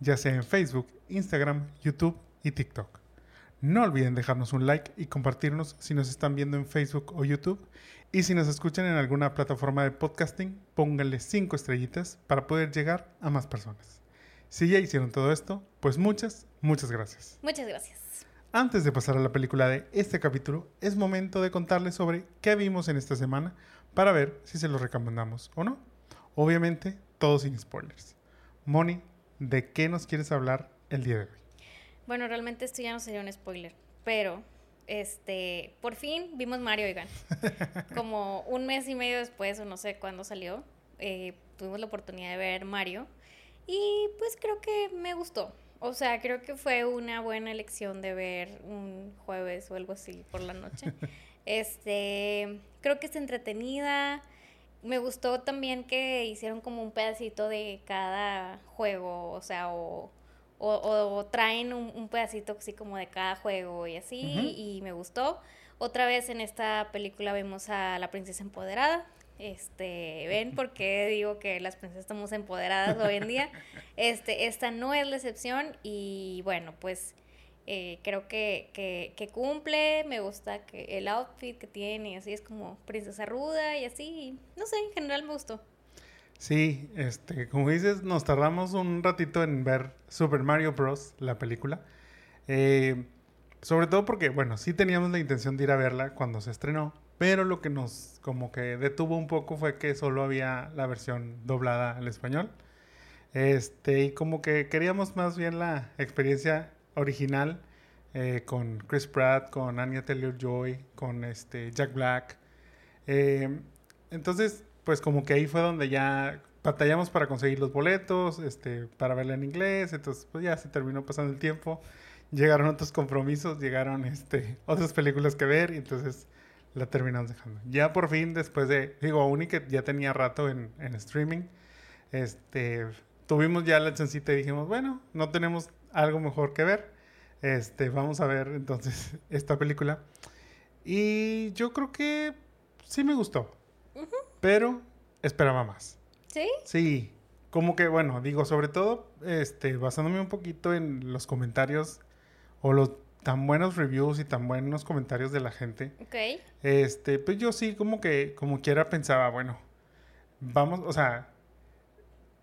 ya sea en Facebook, Instagram, YouTube y TikTok. No olviden dejarnos un like y compartirnos si nos están viendo en Facebook o YouTube. Y si nos escuchan en alguna plataforma de podcasting, pónganle 5 estrellitas para poder llegar a más personas. Si ya hicieron todo esto, pues muchas, muchas gracias. Muchas gracias. Antes de pasar a la película de este capítulo, es momento de contarles sobre qué vimos en esta semana para ver si se los recomendamos o no. Obviamente, todo sin spoilers. Moni, ¿de qué nos quieres hablar el día de hoy? Bueno, realmente esto ya no sería un spoiler, pero este, por fin vimos Mario, oigan. Como un mes y medio después, o no sé cuándo salió, eh, tuvimos la oportunidad de ver Mario. Y pues creo que me gustó. O sea, creo que fue una buena elección de ver un jueves o algo así por la noche. Este, creo que es entretenida. Me gustó también que hicieron como un pedacito de cada juego, o sea, o, o, o traen un, un, pedacito así como de cada juego y así, uh -huh. y me gustó. Otra vez en esta película vemos a la princesa empoderada. Este, ven por qué digo que las princesas estamos empoderadas hoy en día. Este, esta no es la excepción y bueno, pues eh, creo que, que, cumple, me gusta que el outfit que tiene, así es como princesa ruda y así, no sé, en general me gustó. Sí, este, como dices, nos tardamos un ratito en ver Super Mario Bros., la película. Eh, sobre todo porque, bueno, sí teníamos la intención de ir a verla cuando se estrenó, pero lo que nos como que detuvo un poco fue que solo había la versión doblada al español. Este, y como que queríamos más bien la experiencia original eh, con Chris Pratt, con Anya Taylor-Joy, con este Jack Black. Eh, entonces, pues como que ahí fue donde ya batallamos para conseguir los boletos, este, para verla en inglés, entonces pues ya se terminó pasando el tiempo. Llegaron otros compromisos, llegaron este, otras películas que ver, y entonces la terminamos dejando. Ya por fin, después de, digo, aún y que ya tenía rato en, en streaming, este, tuvimos ya la chancita y dijimos, bueno, no tenemos algo mejor que ver, este, vamos a ver entonces esta película. Y yo creo que sí me gustó, uh -huh. pero esperaba más. ¿Sí? Sí, como que, bueno, digo, sobre todo, este, basándome un poquito en los comentarios o los tan buenos reviews y tan buenos comentarios de la gente. Ok. Este, pues yo sí como que, como quiera pensaba, bueno, vamos, o sea,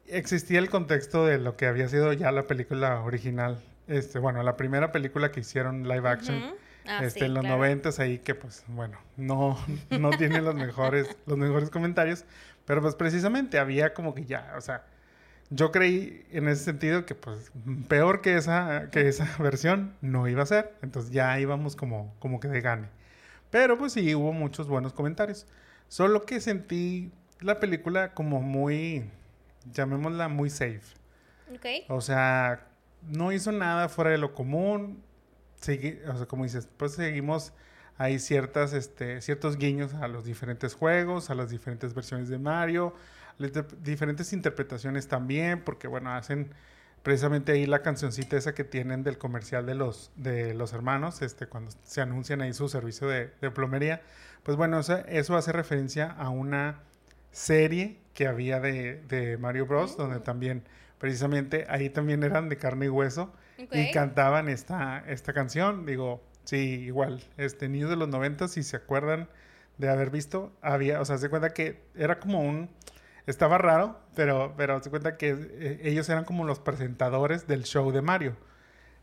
existía el contexto de lo que había sido ya la película original. Este, bueno, la primera película que hicieron live action. Uh -huh. ah, este, sí, en los noventas claro. ahí que pues, bueno, no, no tiene los mejores, los mejores comentarios. Pero pues precisamente había como que ya, o sea, yo creí en ese sentido que pues peor que esa, que esa versión no iba a ser. Entonces ya íbamos como, como que de gane. Pero pues sí, hubo muchos buenos comentarios. Solo que sentí la película como muy, llamémosla muy safe. Okay. O sea, no hizo nada fuera de lo común. O sea, como dices, pues seguimos hay ciertas, este, ciertos guiños a los diferentes juegos, a las diferentes versiones de Mario, diferentes interpretaciones también, porque bueno, hacen precisamente ahí la cancioncita esa que tienen del comercial de los, de los hermanos, este, cuando se anuncian ahí su servicio de, de plomería. Pues bueno, o sea, eso hace referencia a una serie que había de, de Mario Bros, mm. donde también, precisamente, ahí también eran de carne y hueso okay. y cantaban esta, esta canción. Digo, sí, igual, este, niños de los 90, si se acuerdan de haber visto, había, o sea, se cuenta que era como un estaba raro, pero, pero se cuenta que eh, ellos eran como los presentadores del show de Mario.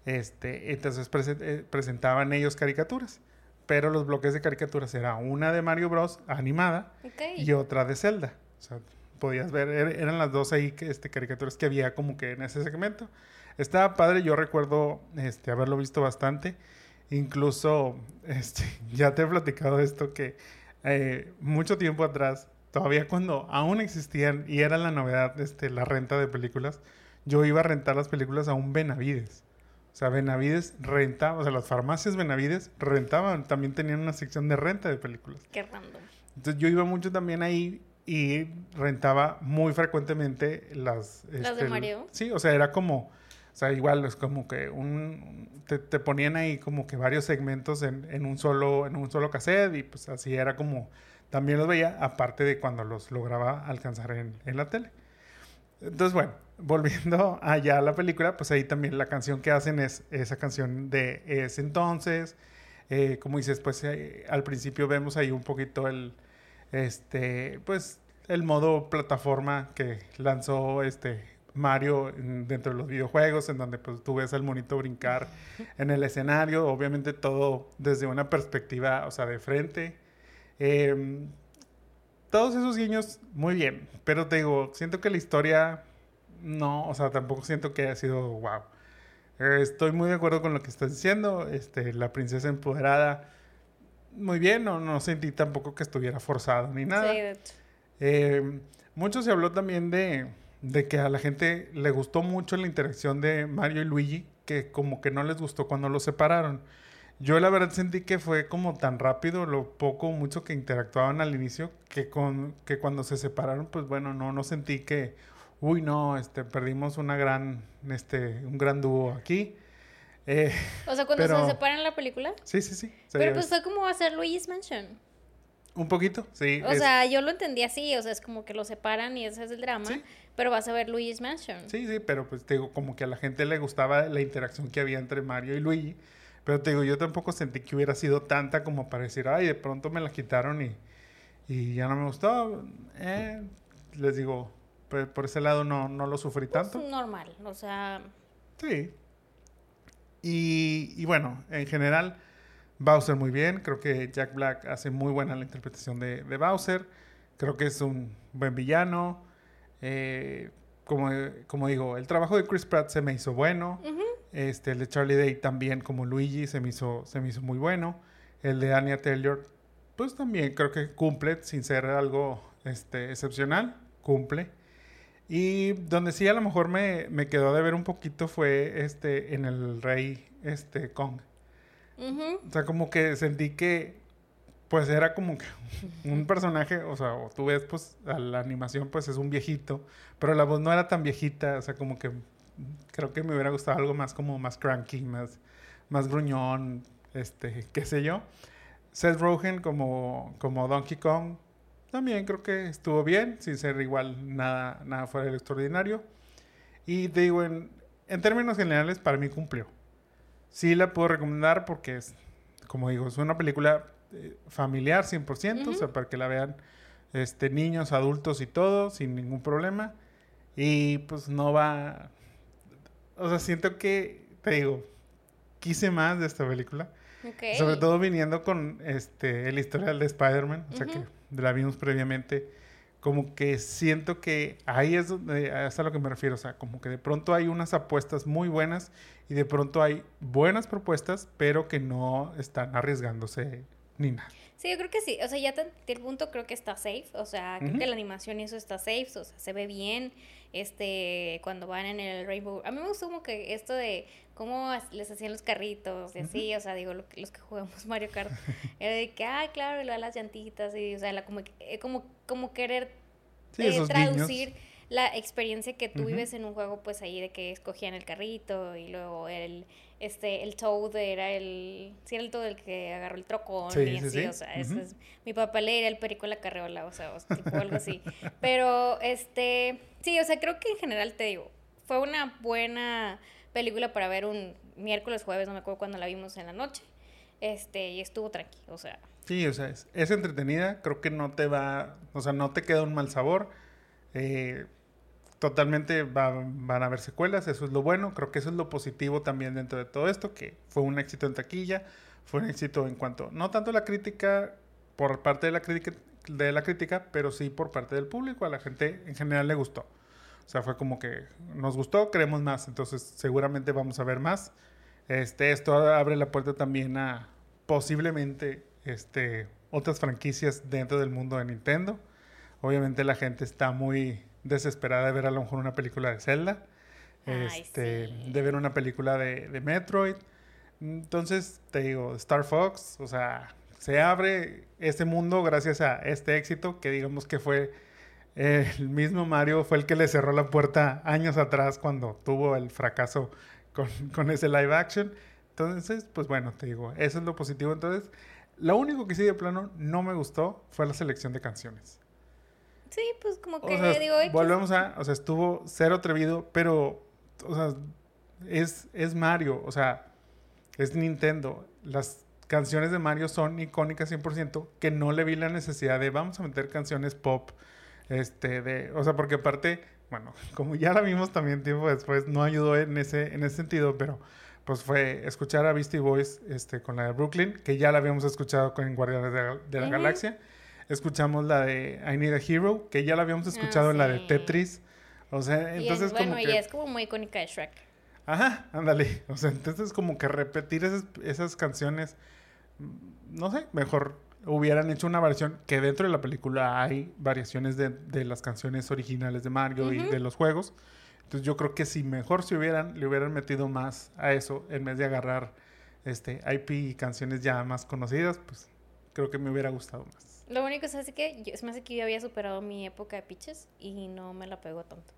Este, entonces prese eh, presentaban ellos caricaturas. Pero los bloques de caricaturas era una de Mario Bros. animada okay. y otra de Zelda. O sea, podías ver, er eran las dos ahí que, este, caricaturas que había como que en ese segmento. Estaba padre, yo recuerdo este, haberlo visto bastante. Incluso, este, ya te he platicado esto que eh, mucho tiempo atrás todavía cuando aún existían y era la novedad este, la renta de películas, yo iba a rentar las películas a un Benavides. O sea, Benavides rentaba, o sea, las farmacias Benavides rentaban, también tenían una sección de renta de películas. Qué random. Entonces yo iba mucho también ahí y rentaba muy frecuentemente las... ¿Las de este, Mario? Sí, o sea, era como... O sea, igual es como que un... Te, te ponían ahí como que varios segmentos en, en, un solo, en un solo cassette y pues así era como... También los veía, aparte de cuando los lograba alcanzar en, en la tele. Entonces, bueno, volviendo allá a la película, pues ahí también la canción que hacen es esa canción de ese entonces. Eh, como dices, pues eh, al principio vemos ahí un poquito el, este, pues el modo plataforma que lanzó este Mario dentro de los videojuegos, en donde pues tú ves al monito brincar en el escenario, obviamente todo desde una perspectiva, o sea, de frente. Eh, todos esos guiños, muy bien, pero te digo, siento que la historia, no, o sea, tampoco siento que haya sido wow. Eh, estoy muy de acuerdo con lo que estás diciendo, este, la princesa empoderada, muy bien, no, no sentí tampoco que estuviera forzado ni nada. Sí, de hecho. Eh, mucho se habló también de, de, que a la gente le gustó mucho la interacción de Mario y Luigi, que como que no les gustó cuando los separaron. Yo la verdad sentí que fue como tan rápido, lo poco mucho que interactuaban al inicio, que, con, que cuando se separaron, pues bueno, no, no sentí que, uy, no, este, perdimos una gran, este, un gran dúo aquí. Eh, o sea, cuando pero- se separan en la película. sí, sí, sí. Pero pues fue como hacer Luigi's Mansion. Un poquito, sí. O es- sea, yo lo entendí así, o sea, es como que lo separan y ese es el drama, Sí. pero vas a ver Luigi's Mansion. Sí, sí, pero pues te digo, como que a la gente le gustaba la interacción que había entre Mario y Luigi. Pero te digo, yo tampoco sentí que hubiera sido tanta como para decir, ay, de pronto me la quitaron y, y ya no me gustó. Eh, les digo, por ese lado no, no lo sufrí Pues, tanto. normal, o sea, Sí. Y, y bueno, en general, Bowser muy bien. Creo que Jack Black hace muy buena la interpretación de, de Bowser. Creo que es un buen villano. Eh, como, como digo, el trabajo de Chris Pratt se me hizo bueno. Este, el de Charlie Day también, como Luigi, se me hizo, se me hizo muy bueno. El de Anya Taylor, pues también creo que cumple, sin ser algo este, excepcional, cumple. Y donde sí a lo mejor me, me quedó de ver un poquito fue este, en el Rey este, Kong. ujú. O sea, como que sentí que pues era como que un personaje, o sea, o tú ves pues a la animación pues es un viejito, pero la voz no era tan viejita, o sea, como que creo que me hubiera gustado algo más como más cranky, más, más gruñón, este, qué sé yo. Seth Rogen como, como Donkey Kong, también creo que estuvo bien, sin ser igual nada, nada fuera de lo extraordinario. Y te digo, en, en términos generales, para mí cumplió. Sí la puedo recomendar porque es, como digo, es una película eh, familiar 100%, o sea, para que la vean este, niños, adultos y todo, sin ningún problema. Y pues no va... O sea, siento que, te digo, quise más de esta película. Ok. Sobre todo viniendo con este el historial de Spider-Man, o sea Ujú. que la vimos previamente, como que siento que ahí es donde es a lo que me refiero, o sea, como que de pronto hay unas apuestas muy buenas y de pronto hay buenas propuestas, pero que no están arriesgándose ni nada. Sí, yo creo que sí. O sea, ya a el punto creo que está safe. O sea, creo que la animación y eso está safe. O sea, se ve bien. Este, cuando van en el Rainbow. A mí me gustó como que esto de cómo les hacían los carritos y así. O sea, digo, lo que- los que jugamos Mario Kart. Era de que, ah, claro, y lo de las llantitas. Y, o sea, la, como, eh, como, como querer Sí, eh, traducir la experiencia que tú vives en un juego, pues ahí de que escogían el carrito y luego el este el Toad era el sí era el Toad el que agarró el trocón Sí, y sí, así, sí. o sea, eso Ujú. es mi papá le era el perico en la carreola, o sea, o sea, tipo algo así. Pero este, sí, o sea, creo que en general te digo, fue una buena película para ver un miércoles, jueves, no me acuerdo cuándo la vimos en la noche. Este, y estuvo tranqui, o sea, Sí, o sea, es, es entretenida, creo que no te va, o sea, no te queda un mal sabor. Eh, totalmente va- van a haber secuelas, eso es lo bueno, creo que eso es lo positivo también dentro de todo esto, que fue un éxito en taquilla, fue un éxito en cuanto, no tanto la crítica, por parte de la crítica, de la crítica, pero sí por parte del público, a la gente en general le gustó. O sea, fue como que nos gustó, queremos más, entonces seguramente vamos a ver más. Este, esto abre la puerta también a posiblemente este, otras franquicias dentro del mundo de Nintendo. Obviamente la gente está muy desesperada de ver a lo mejor una película de Zelda. Ay, este, sí. de ver una película de, de Metroid. Entonces, te digo, Star Fox, o sea, se abre este mundo gracias a este éxito que digamos que fue el mismo Mario, fue el que le cerró la puerta años atrás cuando tuvo el fracaso con, con ese live action. Entonces, pues bueno, te digo, eso es lo positivo. Entonces, lo único que sí de plano no me gustó fue la selección de canciones. Sí, pues como O que sea, digo, X. volvemos a, o sea, estuvo cero atrevido, pero, o sea, es, es Mario, o sea, es Nintendo. Las canciones de Mario son icónicas 100%, que no le vi la necesidad de, vamos a meter canciones pop, este, de, o sea, porque aparte, bueno, como ya la vimos también tiempo después, no ayudó en ese, en ese sentido, pero pues fue escuchar a Beastie Boys este, con la de Brooklyn, que ya la habíamos escuchado con Guardianes de, la- de la. Galaxia. Escuchamos la de I Need a Hero, que ya la habíamos escuchado Ah, en la de. Tetris. O sea, Y entonces es, bueno, como y que... es como muy icónica de Shrek. Ajá, ándale. O sea, entonces como que repetir esas, esas canciones, no sé, mejor hubieran hecho una versión que dentro de la película hay variaciones de, de las canciones originales de Mario y Ujú. de los juegos. Entonces yo creo que si mejor se hubieran, le hubieran metido más a eso en vez de agarrar este IP y canciones ya más conocidas, pues creo que me hubiera gustado más. Lo único es así que yo, se me hace que yo había superado mi época de Peaches y no me la pegó tanto.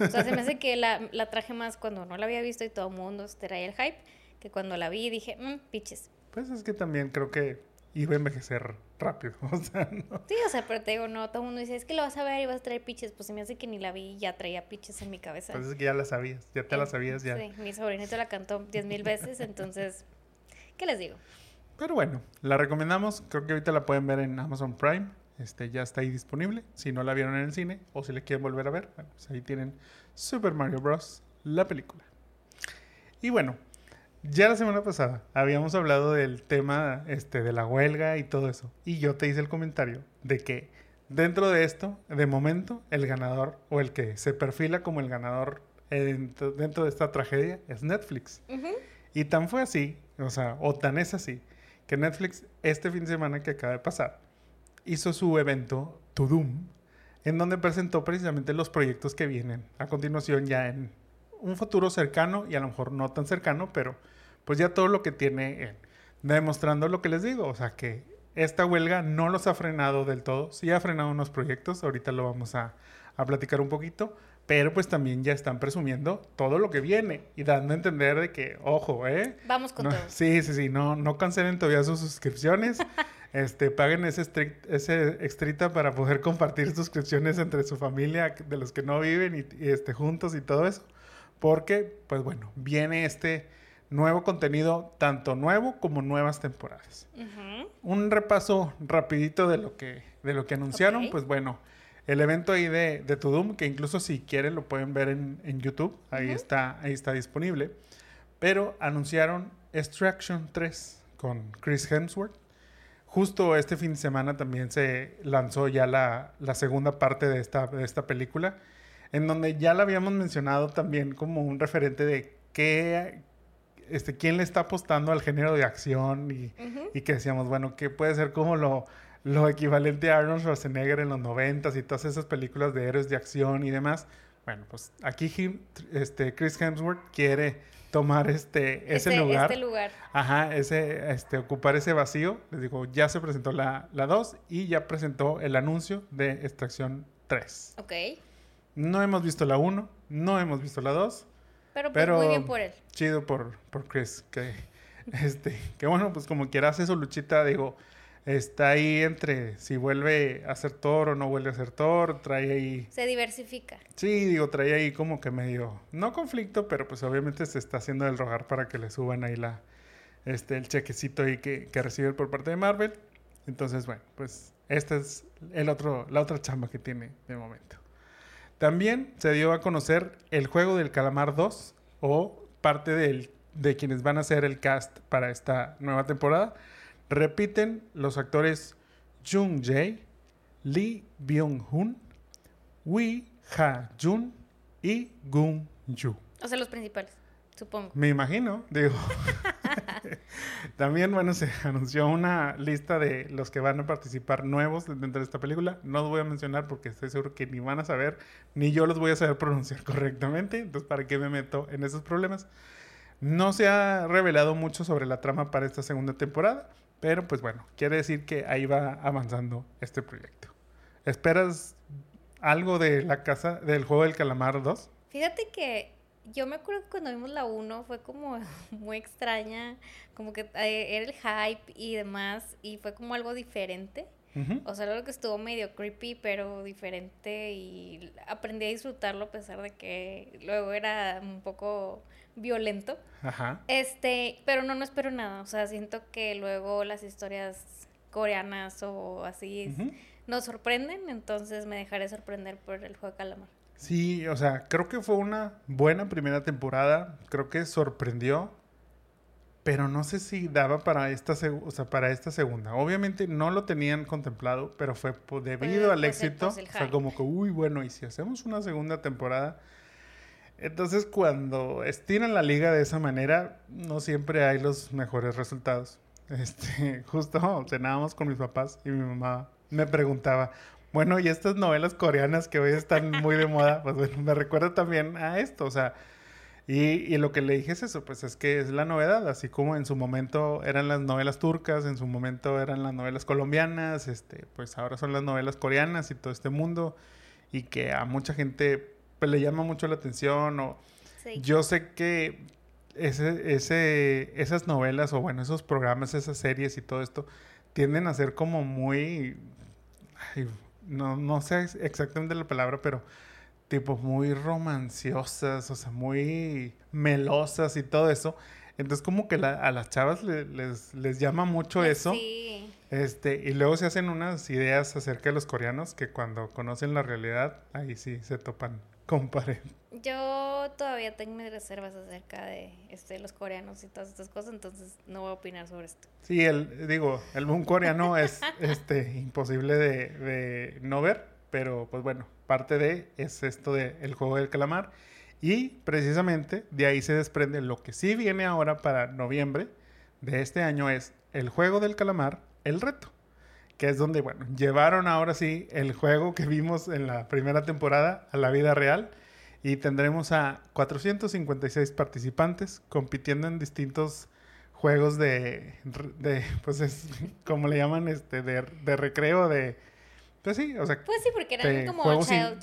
O sea, se me hace que la, la traje más cuando no la había visto y todo el mundo traía el hype, que cuando la vi dije, mmm, Peaches. Pues es que también creo que iba a envejecer rápido. O sea, no. Sí, o sea, pero te digo, no, todo el mundo dice, es que lo vas a ver y vas a traer Peaches. Pues se me hace que ni la vi y ya traía Peaches en mi cabeza. Pues es que ya la sabías, ya te la Eh, sabías ya. Sí, mi sobrinito la cantó diez mil veces, entonces, ¿qué les digo? Pero bueno, la recomendamos. Creo que ahorita la pueden ver en Amazon Prime. Este ya está ahí disponible. Si no la vieron en el cine o si la quieren volver a ver, pues ahí tienen Super Mario Bros. la película. Y bueno, ya la semana pasada habíamos hablado del tema este, de la huelga y todo eso. Y yo te hice el comentario de que dentro de esto, de momento, el ganador o el que se perfila como el ganador eh, dentro, dentro de esta tragedia es Netflix. Y tan fue así, o sea, o tan es así, que Netflix este fin de semana que acaba de pasar hizo su evento To Doom, en donde presentó precisamente los proyectos que vienen a continuación ya en un futuro cercano y a lo mejor no tan cercano, pero pues ya todo lo que tiene en- demostrando lo que les digo, o sea que esta huelga no los ha frenado del todo, sí ha frenado unos proyectos, ahorita lo vamos a, a platicar un poquito, pero pues también ya están presumiendo todo lo que viene y dando a entender de que, ojo, ¿eh? Vamos con No, todo. sí, sí, sí, no, no cancelen todavía sus suscripciones. este, paguen ese, estric- ese extrita para poder compartir suscripciones entre su familia, de los que no viven y, y, este, juntos y todo eso. Porque, pues bueno, viene este nuevo contenido, tanto nuevo como nuevas temporadas. Ujú. Un repaso rapidito de lo que, de lo que anunciaron, Ok. pues bueno, el evento ahí de, de Tudum, que incluso si quieren lo pueden ver en, en YouTube, ahí, Ujú. está, ahí está disponible. Pero anunciaron Extraction 3 con Chris Hemsworth. Justo este fin de semana también se lanzó ya la, la segunda parte de esta, de esta película, en donde ya la habíamos mencionado también como un referente de qué, este, quién le está apostando al género de acción y, que decíamos, bueno, que puede ser como lo, lo equivalente a Arnold Schwarzenegger en los noventas y todas esas películas de héroes de acción y demás. Bueno, pues aquí Him- este, Chris Hemsworth quiere tomar este, ese Este- lugar. Este lugar. Ajá, ese, este, ocupar ese vacío. Les digo, ya se presentó la, la 2 y ya presentó el anuncio de Extracción 3. Ok. No hemos visto la 1, no hemos visto la 2. Pero, pues Pero- muy bien por él. Chido por, por Chris, que, este, que bueno, pues como quiera hace su luchita, digo, está ahí entre si vuelve a ser Thor o no vuelve a ser Thor, trae ahí, Se diversifica. sí, digo, trae ahí como que medio, no conflicto, pero pues obviamente se está haciendo el rogar para que le suban ahí la, este, el chequecito ahí que, que recibe por parte de Marvel. Entonces, bueno, pues esta es el otro, la otra chamba que tiene de momento. También se dio a conocer el juego del calamar 2 o parte del- de quienes van a ser el cast para esta nueva temporada. Repiten los actores Jung Jae, Lee Byung-hun, Wee Ha-jun y Gung Yu. O sea, los principales, supongo. Me imagino, digo. También, bueno, se anunció una lista de los que van a participar nuevos dentro de esta película. No los voy a mencionar porque estoy seguro que ni van a saber, ni yo los voy a saber pronunciar correctamente. Entonces, ¿para qué me meto en esos problemas? No se ha revelado mucho sobre la trama para esta segunda temporada, pero pues bueno, quiere decir que ahí va avanzando este proyecto. ¿Esperas algo de la casa del juego del calamar 2? Fíjate que yo me acuerdo que cuando vimos la 1 fue como muy extraña, como que eh, era el hype y demás, y fue como algo diferente. O sea, algo que estuvo medio creepy, pero diferente, y aprendí a disfrutarlo a pesar de que luego era un poco violento. Ajá. Este, pero no, no espero nada. O sea, siento que luego las historias coreanas o así nos sorprenden, entonces me dejaré sorprender por el juego de calamar. Sí, o sea, creo que fue una buena primera temporada, creo que sorprendió, pero no sé si daba para esta, o sea, para esta segunda. Obviamente no lo tenían contemplado, pero fue debido al éxito, o sea, como que, uy, bueno, y si hacemos una segunda temporada, entonces cuando estiran la liga de esa manera, no siempre hay los mejores resultados. Este, justo cenábamos con mis papás y mi mamá me preguntaba, bueno, y estas novelas coreanas que hoy están muy de moda, pues bueno, me recuerda también a esto, o sea, y, y, lo que le dije es eso, pues es que es la novedad, así como en su momento eran las novelas turcas, en su momento eran las novelas colombianas, este, pues ahora son las novelas coreanas y todo este mundo, y que a mucha gente pues, le llama mucho la atención, o yo sé que ese, ese, esas novelas, o bueno, esos programas, esas series y todo esto, tienden a ser como muy no, no sé exactamente la palabra, pero tipo muy romanciosas, o sea, muy melosas y todo eso. Entonces como que a las chavas les, les llama mucho pues eso. Sí. Este, y luego se hacen unas ideas acerca de los coreanos que cuando conocen la realidad, ahí sí se topan con pared. Yo todavía tengo mis reservas acerca de este, los coreanos y todas estas cosas, entonces no voy a opinar sobre esto. Sí, el, digo, el boom coreano es este, imposible de, de, no ver, pero pues bueno, parte de es esto de el juego del calamar. Y precisamente de ahí se desprende lo que sí viene ahora para noviembre de este año es el juego del calamar, el reto que es donde, bueno, llevaron ahora sí el juego que vimos en la primera temporada a la vida real y tendremos a 456 participantes compitiendo en distintos juegos de, de pues es como le llaman, este, de, de recreo, de, pues sí, o sea, pues sí, porque eran como juegos de,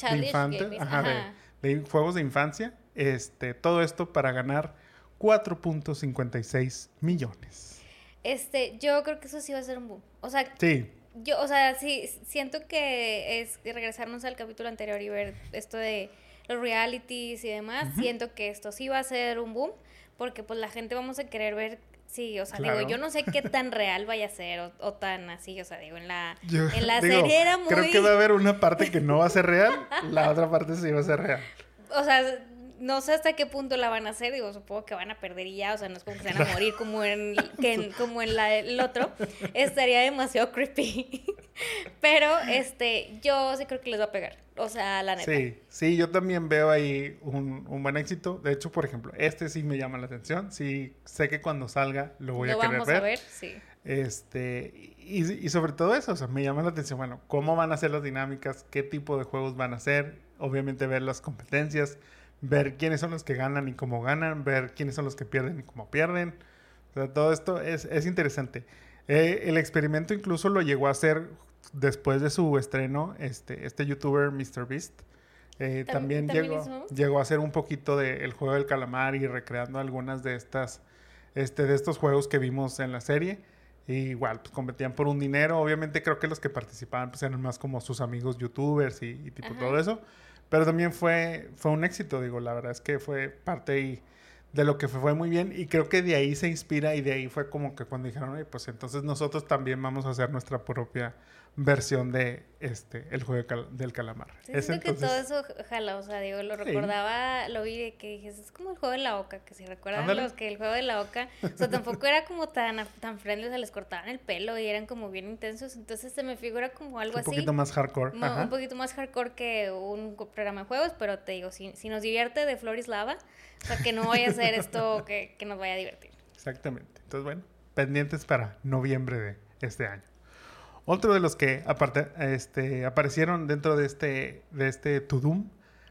de, juegos de infancia, este, todo esto para ganar 4.56 millones. Este, yo creo que eso sí va a ser un boom. O sea, sí yo, o sea, sí, siento que es regresarnos al capítulo anterior y ver esto de los realities y demás. Siento que esto sí va a ser un boom, porque pues la gente vamos a querer ver Sí, o sea, digo, yo no sé qué tan real vaya a ser o, tan así, o sea, digo, en la, en la serie era muy... Creo que va a haber una parte que no va a ser real, la otra parte sí va a ser real. O sea, no sé hasta qué punto la van a hacer, digo, supongo que van a perder y ya, o sea, no es como que se van a morir como en, como en la, el otro, estaría demasiado creepy. Pero, este, yo sí creo que les va a pegar, o sea, la neta. Sí, sí, yo también veo ahí un, un buen éxito. De hecho, por ejemplo, este sí me llama la atención, sí, sé que cuando salga lo voy a querer vamos a ver, sí. Este, y, y sobre todo eso, o sea, me llama la atención, bueno, cómo van a ser las dinámicas, qué tipo de juegos van a ser, obviamente ver las competencias, ver quiénes son los que ganan y cómo ganan, ver quiénes son los que pierden y cómo pierden. O sea, todo esto es, es interesante. Eh, el experimento incluso lo llegó a hacer después de su estreno este, este youtuber MrBeast. Eh, también, llegó, llegó a hacer un poquito del el juego del calamar y recreando algunas de estas este, de estos juegos que vimos en la serie. igual, pues competían por un dinero. Obviamente creo que los que participaban pues, eran más como sus amigos youtubers y, y tipo todo eso. Pero también fue, fue un éxito, digo, la verdad es que fue parte y de lo que fue, muy bien. Y creo que de ahí se inspira y de ahí fue como que cuando dijeron, pues entonces nosotros también vamos a hacer nuestra propia versión de este el juego del calamar. Sí, que todo eso ojalá, o sea, digo, lo recordaba, lo vi de que dije, es como el juego de la oca, que si recuerdan los que el juego de la oca, o sea, tampoco era como tan, tan friendly, o sea, les cortaban el pelo y eran como bien intensos, entonces se me figura como algo así. Un poquito más hardcore. Un poquito más hardcore que un programa de juegos, pero te digo, si, si nos divierte de Floris Lava, o sea, que no vaya a ser esto que, que nos vaya a divertir. Exactamente. Entonces, bueno, pendientes para noviembre de este año. Otro de los que aparte, este, aparecieron dentro de este, de este To Doom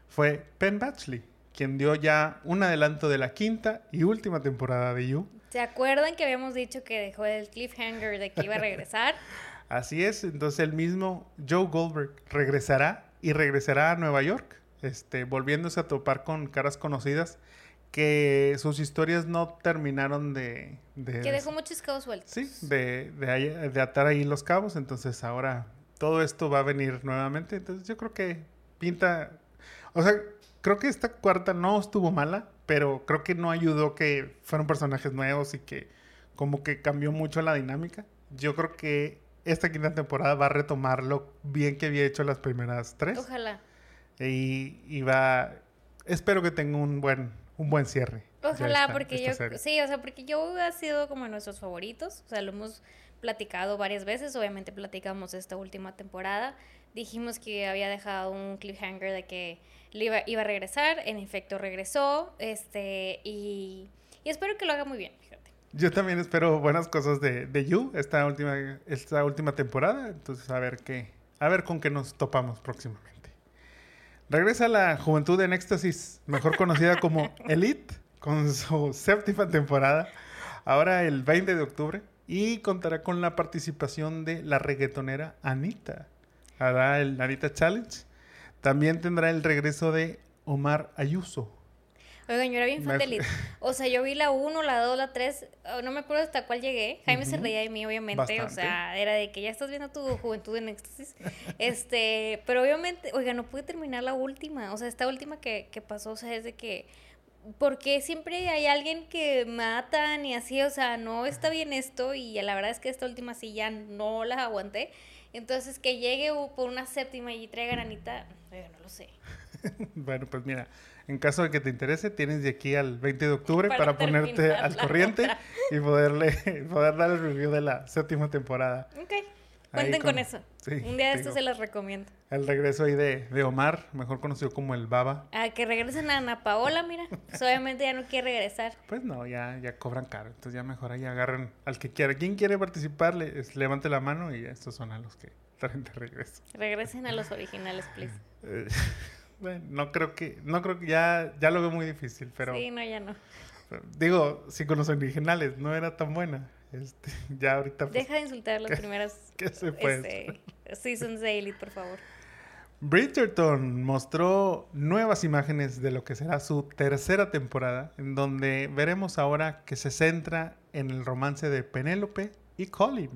fue Penn Batchley, quien dio ya un adelanto de la quinta y última temporada de You. ¿Se acuerdan que habíamos dicho que dejó el cliffhanger de que iba a regresar? Así es, entonces el mismo Joe Goldberg regresará y regresará a Nueva York, este, volviéndose a topar con caras conocidas que sus historias no terminaron de... que dejó muchos cabos sueltos. Sí, de, de, de, atar ahí los cabos, entonces ahora todo esto va a venir nuevamente, entonces yo creo que pinta... O sea, creo que esta cuarta no estuvo mala, pero creo que no ayudó que fueron personajes nuevos y que como que cambió mucho la dinámica. Yo creo que esta quinta temporada va a retomar lo bien que había hecho las primeras tres. Ojalá. Y, y va... Espero que tenga un buen un buen cierre. Ojalá, porque yo, sí, o sea, porque yo ha sido como nuestros favoritos, o sea, lo hemos platicado varias veces, obviamente platicamos esta última temporada, dijimos que había dejado un cliffhanger de que iba, iba a regresar, en efecto regresó, este, y, y, espero que lo haga muy bien, fíjate. Yo también espero buenas cosas de, de You esta última, esta última temporada, entonces a ver qué, a ver con qué nos topamos próximamente. Regresa la Juventud en Éxtasis, mejor conocida como Elite, con su séptima temporada, ahora el 20 de octubre, y contará con la participación de la reggaetonera Anita. Hará el Anita Challenge. También tendrá el regreso de Omar Ayuso, Oigan, yo era bien fan de Elite. O sea, yo vi la 1, la 2, la 3, no me acuerdo hasta cuál llegué. Jaime se reía de mí, obviamente. O sea, era de que ya estás viendo tu juventud en éxtasis. este, pero obviamente, oiga, no pude terminar la última. O sea, esta última que, que pasó, o sea, es de que porque siempre hay alguien que matan y así, o sea, no está bien esto y la verdad es que esta última sí ya no la aguanté. Entonces que llegue por una séptima y traiga Anita, oiga, no lo sé. bueno, pues mira, en caso de que te interese, tienes de aquí al 20 de octubre para, ponerte al corriente y poderle poder dar el review de la séptima temporada. Ok. Cuenten con, eso. Un día de estos se los recomiendo. El regreso ahí de, de, Omar, mejor conocido como el Baba. Ah, que regresen a Ana Paola, mira. Pues obviamente ya no quiere regresar. Pues no, ya, ya cobran caro. Entonces ya mejor ahí agarran al que quiera. ¿Quién quiere participar? levante la mano y estos son a los que traen de regreso. Regresen a los originales, please. Bueno, no creo que, no creo que ya, ya lo veo muy difícil, pero. Sí, no, ya no. Digo, sí con los originales, no era tan buena. Este, ya ahorita. Pues, Deja de insultar las primeras ¿qué se puede? Este, seasons de Elite, por favor. Bridgerton mostró nuevas imágenes de lo que será su tercera temporada, en donde veremos ahora que se centra en el romance de Penélope y Colin.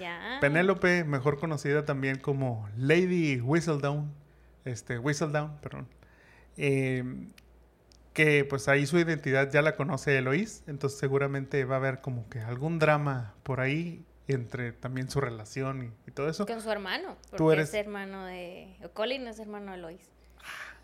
Ya. Penélope, mejor conocida también como Lady Whistledown, este, Whistledown, perdón, em, que pues ahí su identidad ya la conoce Eloís, entonces seguramente va a haber como que algún drama por ahí entre también su relación y, todo eso. Con su hermano, porque Tú eres... es hermano de... Colin es hermano de Eloís.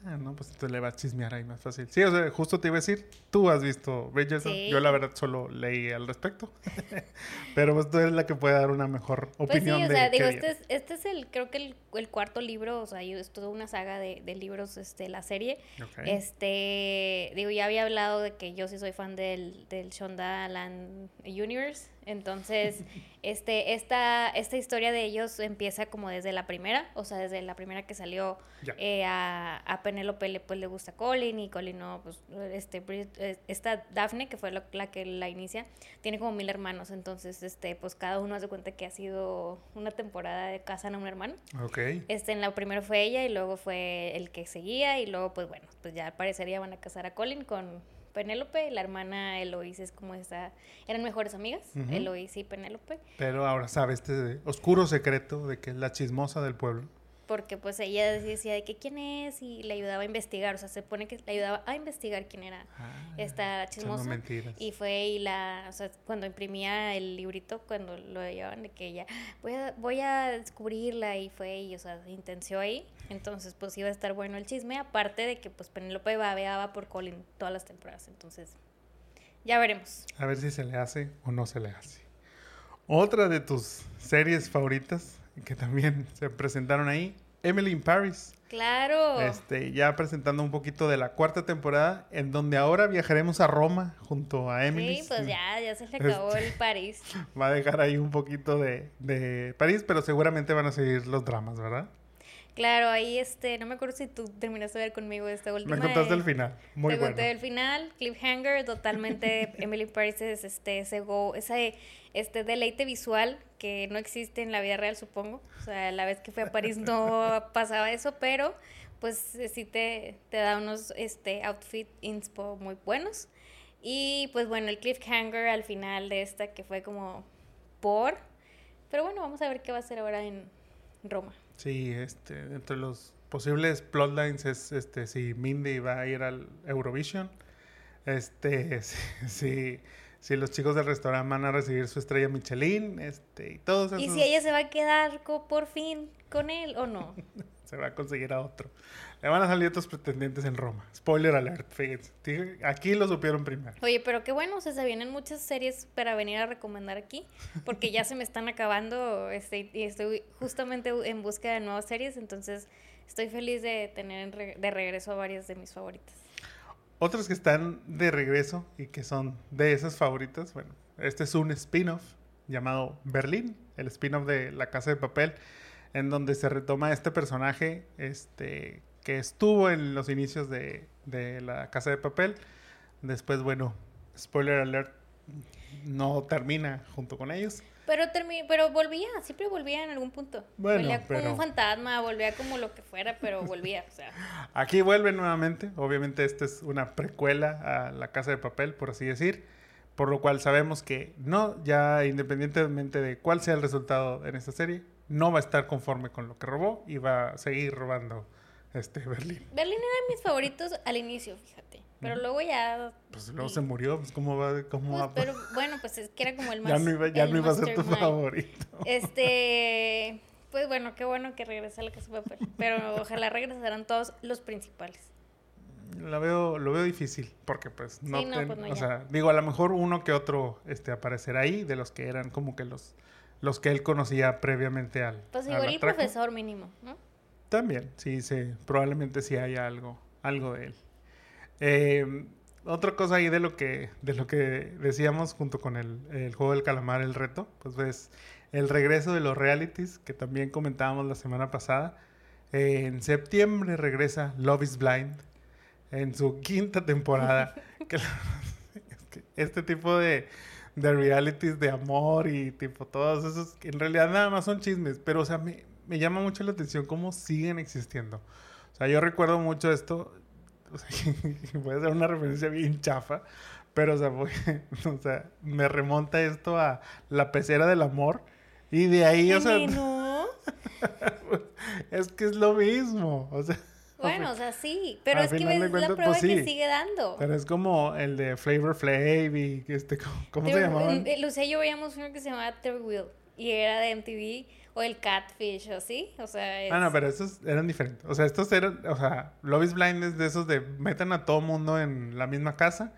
Ah, no, pues entonces le va a chismear ahí más fácil. Sí, o sea, justo te iba a decir, tú has visto Bridgerton. Yo la verdad solo leí al respecto. Pero pues tú eres la que puede dar una mejor opinión. Pues sí, o sea, digo, este es, este es el, creo que el, el, cuarto libro, o sea, es toda una saga de, de libros, este, la serie. Este, digo, ya había hablado de que yo sí soy fan del, del Shonda Land Universe. Entonces, este, esta, esta historia de ellos empieza como desde la primera, o sea, desde la primera que salió eh, a, a Penélope le, pues, le gusta Colin y Colin no, pues este, eh, esta Daphne, que fue la, que la inicia, tiene como mil hermanos, entonces, este, pues cada uno hace cuenta que ha sido una temporada de casa a un hermano. Ok. Este, en la primera fue ella y luego fue el que seguía y luego, pues bueno, pues ya parecería van a casar a Colin con Penélope, la hermana Eloís es como esa, eran mejores amigas, Eloís y Penélope. Pero ahora sabe este oscuro secreto de que es la chismosa del pueblo porque pues ella decía de que quién es y le ayudaba a investigar, o sea, se pone que le ayudaba a investigar quién era ah, esta chismosa. Y fue y la, o sea, cuando imprimía el librito, cuando lo llevaban de que ella, voy a, voy a descubrirla y fue y, o sea, intenció ahí, entonces pues iba a estar bueno el chisme, aparte de que pues Penélope babeaba por Colin todas las temporadas, entonces ya veremos. A ver si se le hace o no se le hace. Otra de tus series favoritas que también se presentaron ahí, Emily in Paris. Claro. Este, ya presentando un poquito de la cuarta temporada, en donde ahora viajaremos a Roma junto a Emily. Sí, pues ya, ya se le acabó Este- el París. Va a dejar ahí un poquito de, de París, pero seguramente van a seguir los dramas, ¿verdad? Claro, ahí este, no me acuerdo si tú terminaste de ver conmigo esta última. Me contaste eh, el final. Muy te bueno. conté el final, cliffhanger, totalmente Emily Paris es este, ese, go- ese este deleite visual que no existe en la vida real, supongo. O sea, la vez que fui a París no pasaba eso, pero pues eh, sí te, te da unos este, outfit inspo muy buenos. Y pues bueno, el cliffhanger al final de esta que fue como por... Pero bueno, vamos a ver qué va a hacer ahora en Roma. Sí, este, entre los posibles plotlines es este si Mindy va a ir al Eurovision, este, si, si, si los chicos del restaurante van a recibir su estrella Michelin, este, y todos esos Y si ella se va a quedar por fin con él o no. se va a conseguir a otro. Le van a salir otros pretendientes en Roma. Spoiler alert, fíjense. Aquí lo supieron primero. Oye, pero qué bueno, o sea, se vienen muchas series para venir a recomendar aquí, porque ya se me están acabando este, y estoy justamente en busca de nuevas series, entonces estoy feliz de tener de regreso a varias de mis favoritas. Otros que están de regreso y que son de esas favoritas, bueno, este es un spin-off llamado Berlín, el spin-off de La Casa de Papel, en donde se retoma este personaje este, que estuvo en los inicios de, de La Casa de Papel. Después, bueno, spoiler alert, no termina junto con ellos. Pero pero volvía, siempre volvía en algún punto. Bueno, volvía como pero- un fantasma, volvía como lo que fuera, pero volvía, o sea. Aquí vuelve nuevamente. Obviamente, esta es una precuela a La Casa de Papel, por así decir. Por lo cual sabemos que no, ya independientemente de cuál sea el resultado en esta serie, no va a estar conforme con lo que robó y va a seguir robando este Berlín. Berlín era de mis favoritos al inicio, fíjate, pero luego ya Pues luego se murió, pues cómo va, cómo pues, va? pero bueno, pues es que era como el más ya no iba, ya no iba a ser tu favorito. Este, pues bueno, qué bueno que regrese a la casa de papel. Pero ojalá regresaran todos los principales. La veo, lo veo difícil, porque pues no, Sí, no, ten- pues no, o ya. sea, digo, a lo mejor uno que otro este aparecerá ahí, de los que eran como que los, los que él conocía previamente al. Pues al igual el profesor mínimo, ¿no? También, sí, sí, probablemente sí haya algo, algo de él. Eh, otra cosa ahí de lo que, de lo que decíamos junto con el, el juego del calamar, el reto, pues es el regreso de los realities que también comentábamos la semana pasada. Eh, en septiembre regresa Love is Blind en su quinta temporada. que la verdad es que este tipo de, de realities de amor y tipo todos esos, que en realidad nada más son chismes, pero o sea, me, me llama mucho la atención cómo siguen existiendo. O sea, yo recuerdo mucho esto, o sea, puede ser una referencia bien chafa, pero o sea, voy- o sea, me remonta esto a la pecera del amor y de ahí, o sea, no. es que es lo mismo, o sea, Bueno, o sea, sí, pero Al es que ves la cuentas, prueba pues, que sigue dando. pero es como el de Flavor Flav y este, ¿cómo, cómo se eh, Lucía y yo veíamos uno que se llamaba Third Wheel y era de MTV o el Catfish o así, o sea, es- Ah, no, pero estos eran diferentes. O sea, estos eran, o sea, Love is Blind es de esos de metan a todo mundo en la misma casa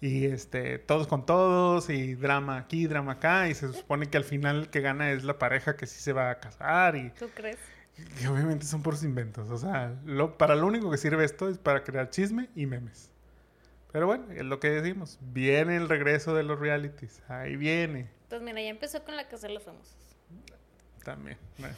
y este, todos con todos y drama aquí, drama acá y se supone que al final el que gana es la pareja que sí se va a casar y, ¿tú crees? y obviamente son puros inventos. O sea, lo, para lo único que sirve esto es para crear chisme y memes. Pero bueno, es lo que decimos. Viene el regreso de los realities. Ahí viene Pues mira, ya empezó con la casa de los famosos. también. Bueno,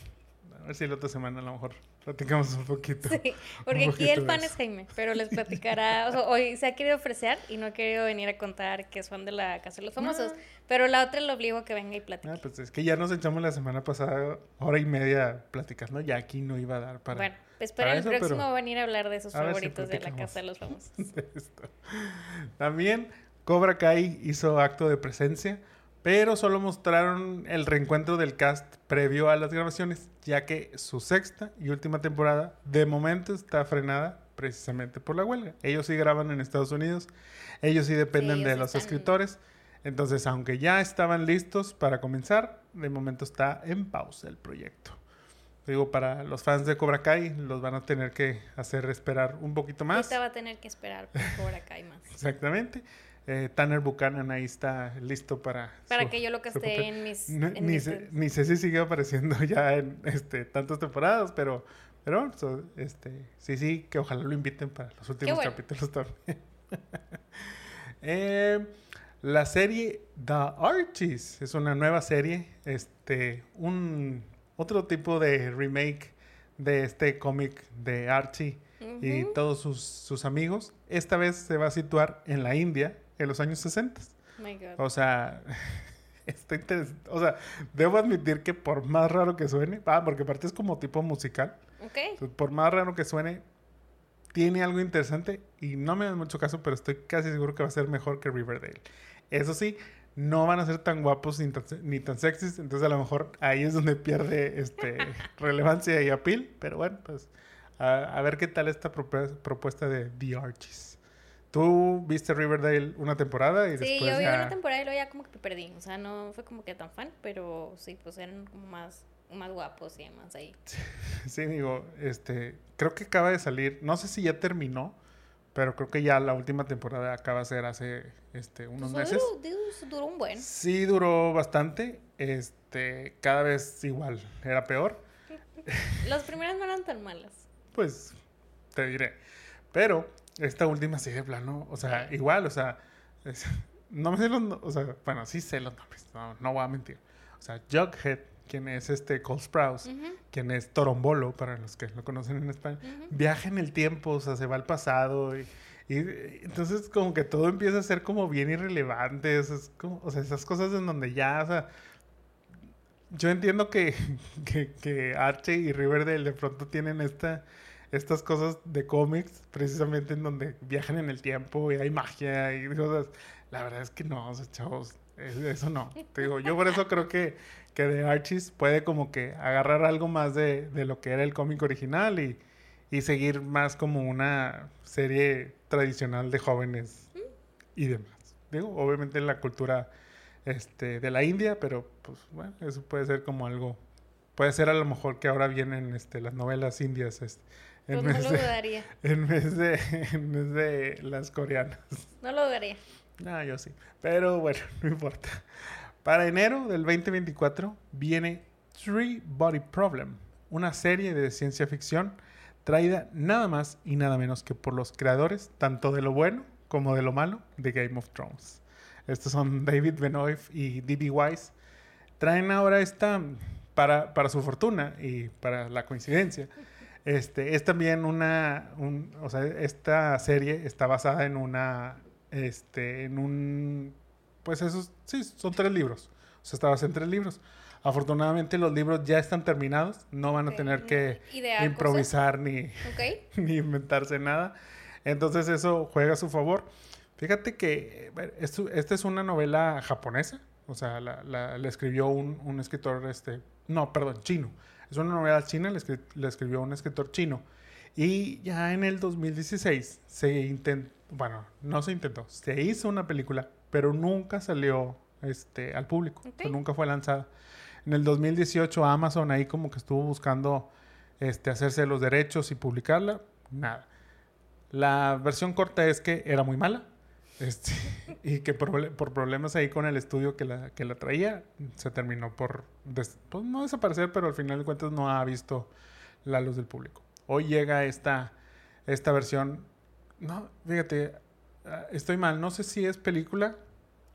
a ver si la otra semana a lo mejor platicamos un poquito. Sí, porque aquí el fan es Jaime, pero les platicará, o sea, hoy se ha querido ofrecer y no ha querido venir a contar que es fan de la Casa de los Famosos, pero la otra lo obligo a que venga y platique. Ah, pues es que ya nos echamos la semana pasada hora y media platicando, ya aquí no iba a dar para bueno, espera para el eso, próximo va a venir a hablar de sus si favoritos de la. Casa de los Famosos. También Cobra Kai hizo acto de presencia, pero solo mostraron el reencuentro del cast previo a las grabaciones, ya que su sexta y última temporada de momento está frenada precisamente por la huelga. Ellos sí graban en Estados Unidos, ellos sí dependen ellos de los están- escritores. Entonces, aunque ya estaban listos para comenzar, de momento está en pausa el proyecto. Digo, para los fans de Cobra Kai, los van a tener que hacer esperar un poquito más. Ahorita va a tener que esperar por Cobra Kai más. Exactamente. Eh, Tanner Buchanan ahí está listo para... Para su- que yo lo papel. en mis... No- en ni, mis- sé, ni sé si sigue apareciendo ya en este, tantas temporadas, pero Pero so, este, sí, sí, que ojalá lo inviten para los últimos bueno. capítulos también. Eh, la serie The Archies es una nueva serie, este, un otro tipo de remake de este cómic de Archie y todos sus, sus amigos. Esta vez se va a situar en la India en los años 60. Oh my God. O sea, está interesante. O sea, debo admitir que por más raro que suene, ah, porque aparte es como tipo musical, Ok. entonces, por más raro que suene, tiene algo interesante y no me da mucho caso, pero estoy casi seguro que va a ser mejor que Riverdale. Eso sí, no van a ser tan guapos ni tan, ni tan sexys, entonces a lo mejor ahí es donde pierde este, relevancia y appeal, pero bueno, pues a, a ver qué tal esta propu- propuesta de The Archies. Tú viste Riverdale una temporada y Sí, después yo vi ya... una temporada y luego ya como que me perdí. O sea, no fue como que tan fan, pero sí, pues eran como más, más guapos y demás ahí. Sí, digo, este, creo que acaba de salir, no sé si ya terminó, pero creo que ya la última temporada acaba de ser hace este, unos Pues meses. Duró, duró- duró un buen. Sí duró bastante, este, cada vez igual, era peor, Las primeras no eran tan malas. pues te diré. Pero esta última sí de plano, o sea, igual, o sea, es- no me sé los, o sea, bueno, sí sé los nombres, no, no voy a mentir. O sea, Jughead, quien es este Cole Sprouse, Ujú, quien es Torombolo, para los que lo conocen en España, ujú. viaja en el tiempo, o sea, se va al pasado y, y- y entonces como que todo empieza a ser como bien irrelevante, o sea, es como- o sea, esas cosas en donde ya, o sea, yo entiendo que, que, que Archie y Riverdale de pronto tienen esta, estas cosas de cómics, precisamente en donde viajan en el tiempo y hay magia y cosas. La verdad es que no, chavos, es- eso no. Te digo, yo por eso creo que, que de Archies puede como que agarrar algo más de, de lo que era el cómic original y, y seguir más como una serie tradicional de jóvenes y demás. Digo, obviamente la cultura este, de la India, pero pues bueno, eso puede ser como algo, puede ser a lo mejor que ahora vienen este, las novelas indias este, en, Pues no lo de, dudaría. en, vez de, en vez de las coreanas. No lo dudaría. No, yo sí. Pero bueno, no importa. Para enero del 2024 viene Three Body Problem, una serie de ciencia ficción traída nada más y nada menos que por los creadores, tanto de lo bueno como de lo malo, de Game of Thrones. Estos son David Benoit y D.B. Wise. Traen ahora esta, para, para su fortuna y para la coincidencia, este, es también una, un- o sea, esta serie está basada en una, este, en un, pues esos, sí, son tres libros. O sea, está basada en tres libros. Afortunadamente los libros ya están terminados, no van a tener que improvisar ni, ni inventarse nada. Entonces eso juega a su favor. Fíjate que esto- esta es una novela japonesa, o sea, la, la- la escribió un, un escritor, este, no, perdón, chino. Es una novela china, la, escri- la escribió un escritor chino. Y ya en el 2016 se intentó, bueno, no se intentó, se hizo una película, pero nunca salió este, al público, o sea, Ok. nunca fue lanzada. En el 2018 Amazon ahí como que estuvo buscando este, hacerse los derechos y publicarla, nada. La versión corta es que era muy mala este, y que por, por problemas ahí con el estudio que la, que la traía, se terminó por, des- pues, no desaparecer, pero al final de cuentas no ha visto la luz del público. Hoy llega esta, esta versión, no, fíjate, ah, estoy mal, no sé si es película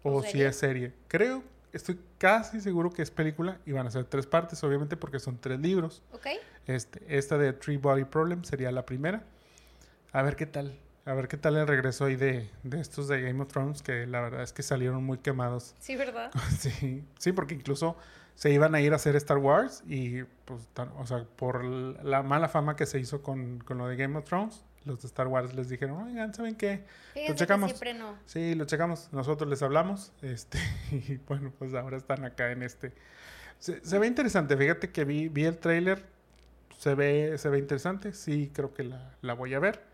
o, ¿O si es serie. Creo, estoy casi seguro que es película y van a ser tres partes, obviamente porque son tres libros. Ok. Este, esta de Three Body Problem sería la primera. A ver qué tal. A ver qué tal el regreso ahí de, de estos de Game of Thrones, que la verdad es que salieron muy quemados. Sí, ¿verdad? Sí, sí, porque incluso se iban a ir a hacer Star Wars y, pues, tan- o sea, por la mala fama que se hizo con, con lo de Game of Thrones, los de Star Wars les dijeron, oigan, ¿saben qué? Fíjense que checamos. siempre no. Sí, lo checamos, nosotros les hablamos, este, y bueno, pues ahora están acá en este. Se, se ve interesante, fíjate que vi, vi el tráiler, se ve, se ve interesante, sí, creo que la, la voy a ver,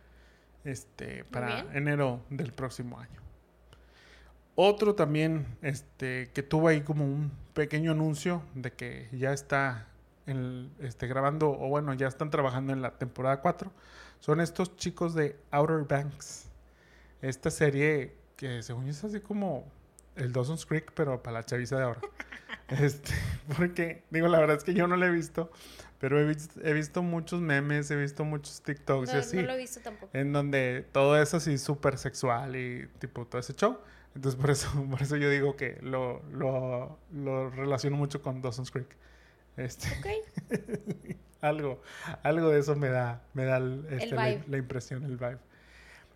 este, para enero del próximo año. Otro también, este, que tuvo ahí como un pequeño anuncio de que ya está este, grabando, o bueno, ya están trabajando en la temporada 4, son estos chicos de Outer Banks. Esta serie que según yo es así como el Dawson's Creek, pero para la chaviza de ahora. este, porque, digo, la verdad es que yo no la he visto, Pero he, vis- he visto muchos memes, he visto muchos TikToks y No, así. no lo he visto tampoco. En donde todo es así súper sexual y tipo todo ese show. Entonces por eso, por eso yo digo que lo, lo, lo relaciono mucho con Dawson's Creek. Este, Ok. algo, algo de eso me da, me da el- este, la, vibe. la impresión, el vibe.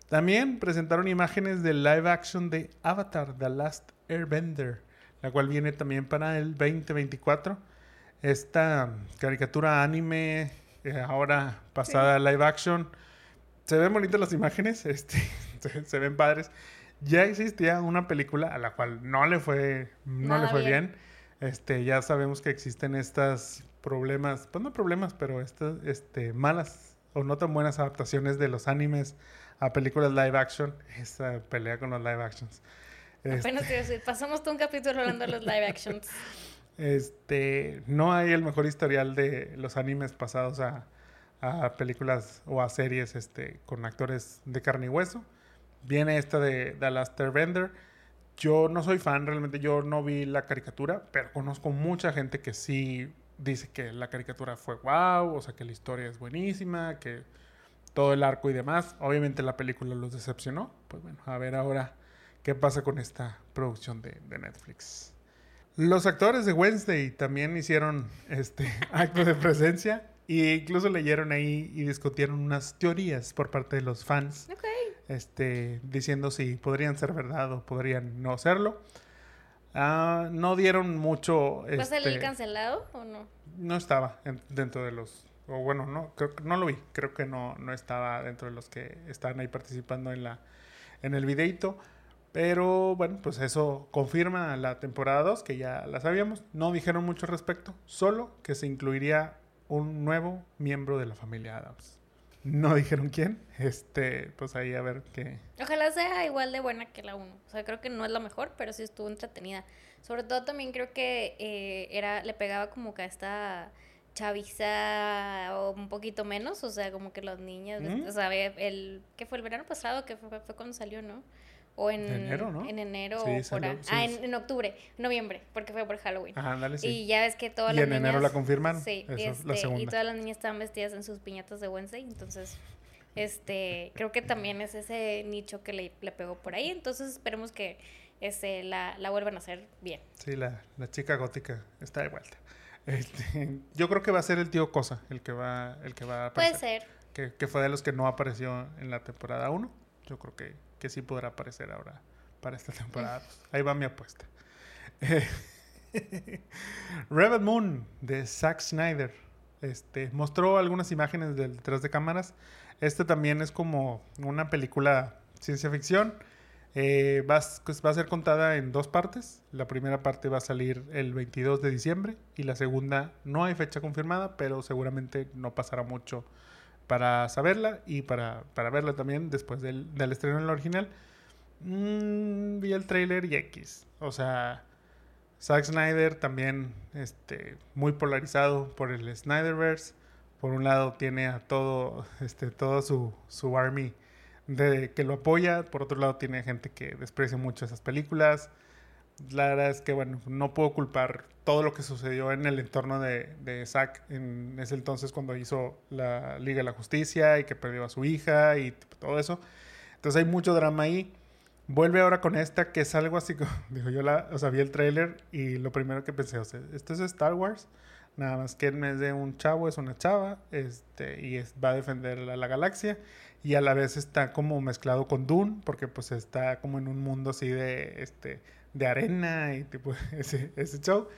También presentaron imágenes del live action de Avatar, The Last Airbender, la cual viene también para el 2024. Esta caricatura anime, eh, ahora pasada a live action, se ven bonitas las imágenes, este, se, se ven padres. Ya existía una película a la cual no le fue, no Nada le fue bien. bien. Este, ya sabemos que existen estas problemas, pues no problemas, pero estas este, malas o no tan buenas adaptaciones de los animes a películas live action. Esa pelea con los live actions. Este, Apenas te iba a decir, pasamos todo un capítulo hablando de los live actions. este, no hay el mejor historial de los animes pasados a, películas o a series este, con actores de carne y hueso. Viene esta de The Last. Yo no soy fan, realmente yo no vi la caricatura, pero conozco mucha gente que sí dice que la caricatura fue wow, o sea que la historia es buenísima, que todo el arco y demás. Obviamente la película los decepcionó. Pues bueno, a ver ahora qué pasa con esta producción de Netflix. Los actores de Wednesday también hicieron este acto de presencia e incluso leyeron ahí y discutieron unas teorías por parte de los fans, Ok. este, diciendo si podrían ser verdad o podrían no serlo. Ah, no dieron mucho. ¿Va a salir cancelado o no? no estaba en- dentro de los o bueno no creo que no lo vi creo que no no estaba dentro de los que estaban ahí participando en la en el videito pero bueno pues eso confirma la temporada 2 que ya la sabíamos no dijeron mucho al respecto solo que se incluiría un nuevo miembro de la familia Adams no dijeron quién este pues ahí a ver qué Ojalá sea igual de buena que la 1. O sea, creo que no es la mejor, pero sí estuvo entretenida. Sobre todo también creo que eh, era le pegaba como que a esta chaviza o un poquito menos, o sea, como que los niños, ¿Mm? o sea, el que fue el verano pasado, que fue, fue cuando salió, ¿no? O en enero, ¿no? En enero Sí, o por salió, ahí. sí, Ah, en, en octubre, noviembre, porque fue por Halloween. Ajá, ándale, sí. Y ya ves que todas Y las en niñas... enero la confirmaron. Sí, Eso la este, y todas las niñas estaban vestidas en sus piñatas de Wednesday, entonces este creo que también es ese nicho que le, le pegó por ahí, entonces esperemos que este, la, la vuelvan a hacer bien. Sí, la, la chica gótica está de vuelta. Este, yo creo que va a ser el tío Cosa el que va, el que va a Puede aparecer. ser. Que, que fue de los que no apareció en la temporada 1. Yo creo que, que sí podrá aparecer ahora para esta temporada. Ahí va mi apuesta. Rebel Moon de Zack Snyder. Este, mostró algunas imágenes del detrás de cámaras. Este también es como una película ciencia ficción. Eh, va, pues, va a ser contada en dos partes. La primera parte va a salir el 22 de diciembre y la segunda no hay fecha confirmada, pero seguramente no pasará mucho para saberla y para, para verla también después del, del estreno en la original. Mm, vi el trailer y X. O sea, Zack Snyder también este, muy polarizado por el Snyderverse. Por un lado tiene a todo, este, todo su, su army de, que lo apoya. Por otro lado tiene gente que desprecia mucho esas películas. La verdad es que, bueno, no puedo culpar todo lo que sucedió en el entorno de, de Zack en ese entonces cuando hizo la Liga de la Justicia y que perdió a su hija y todo eso. Entonces hay mucho drama ahí. Vuelve ahora con esta que es algo así como, digo yo, la, o sea, vi el tráiler y lo primero que pensé, o sea, esto es Star Wars, nada más que en vez de un chavo es una chava, este, y es, va a defender a la galaxia y a la vez está como mezclado con Dune, porque pues está como en un mundo así de, este, de arena y tipo ese, ese show.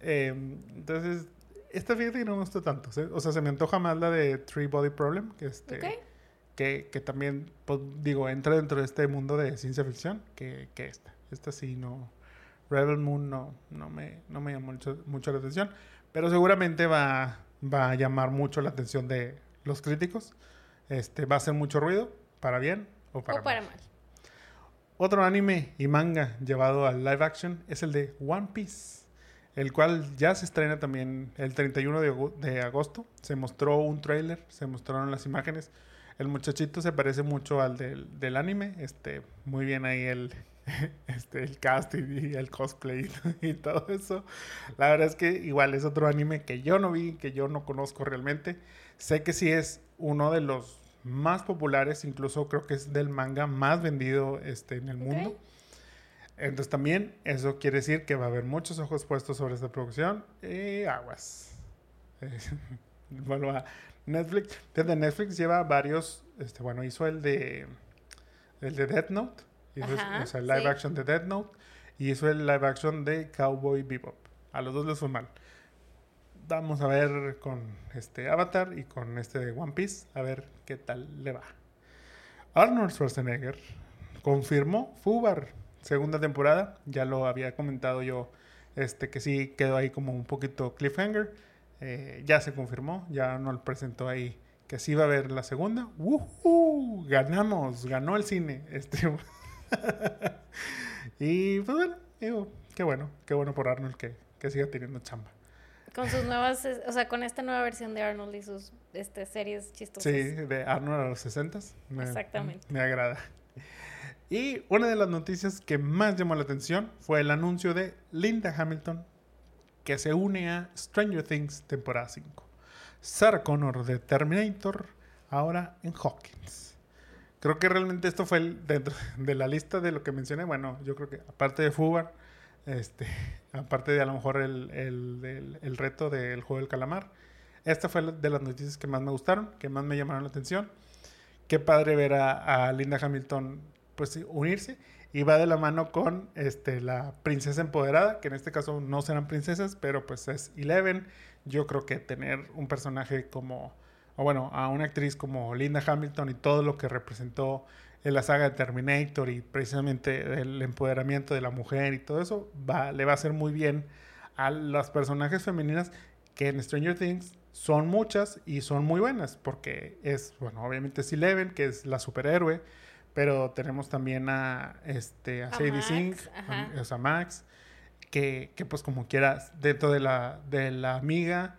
Eh, entonces, esta fíjate que no me gustó tanto, ¿sí? o sea, se me antoja más la de Three Body Problem, que este que, que también, pues, digo, entra dentro de este mundo de ciencia ficción que, que esta. Esta sí no. Rebel Moon no, no, me, no me llamó mucho, mucho la atención. Pero seguramente va, va a llamar mucho la atención de los críticos. Este, va a hacer mucho ruido, para bien o para, o para mal. mal. Otro anime y manga llevado al live action es el de One Piece, el cual ya se estrena también el 31 de, agosto. Se mostró un tráiler, se mostraron las imágenes. El muchachito se parece mucho al del, anime, este, muy bien ahí el, este, el casting y el cosplay y todo eso. La verdad es que igual es otro anime que yo no vi, que yo no conozco realmente. Sé que sí es uno de los más populares, incluso creo que es del manga más vendido este, en el mundo. Entonces también eso quiere decir que va a haber muchos ojos puestos sobre esta producción y aguas. bueno, a Netflix. Desde Netflix lleva varios, este, bueno, hizo el de el de Death Note, o sea, el live action de Death Note y hizo el live action de Cowboy Bebop. A los dos les fue mal. Vamos a ver con este Avatar y con este de One Piece, a ver qué tal le va. Arnold Schwarzenegger confirmó Fubar, segunda temporada. Ya lo había comentado yo, este que sí quedó ahí como un poquito cliffhanger. Eh, ya se confirmó, ya Arnold presentó ahí que sí va a haber la segunda. ¡Woohoo! Ganamos, ganó el cine. Este, y pues bueno, digo, qué bueno, qué bueno por Arnold que, que siga teniendo chamba. Con sus nuevas, o sea, con esta nueva versión de Arnold y sus este, series chistosas. Sí, de Arnold a los 60 Exactamente. Me agrada. Y una de las noticias que más llamó la atención fue el anuncio de Linda Hamilton que se une a Stranger Things temporada 5. Sarah Connor de Terminator, ahora en Hawkins. Creo que realmente esto fue el, dentro de la lista de lo que mencioné. Bueno, yo creo que aparte de Fubar, este, aparte de a lo mejor el, el, el, reto del juego del calamar, esta fue de las noticias que más me gustaron, que más me llamaron la atención. Qué padre ver a, a Linda Hamilton pues unirse y va de la mano con este, la princesa empoderada, que en este caso no serán princesas, pero pues es Eleven. Yo creo que tener un personaje como, o bueno, a una actriz como Linda Hamilton y todo lo que representó en la saga de Terminator y precisamente el empoderamiento de la mujer y todo eso, va, le va a hacer muy bien a las personajes femeninas que en Stranger Things son muchas y son muy buenas, porque es, bueno, obviamente es Eleven, que es la superhéroe, pero tenemos también a, este, a, Sadie Sink, a, Max, que, que, pues como quieras, dentro de la, de la amiga,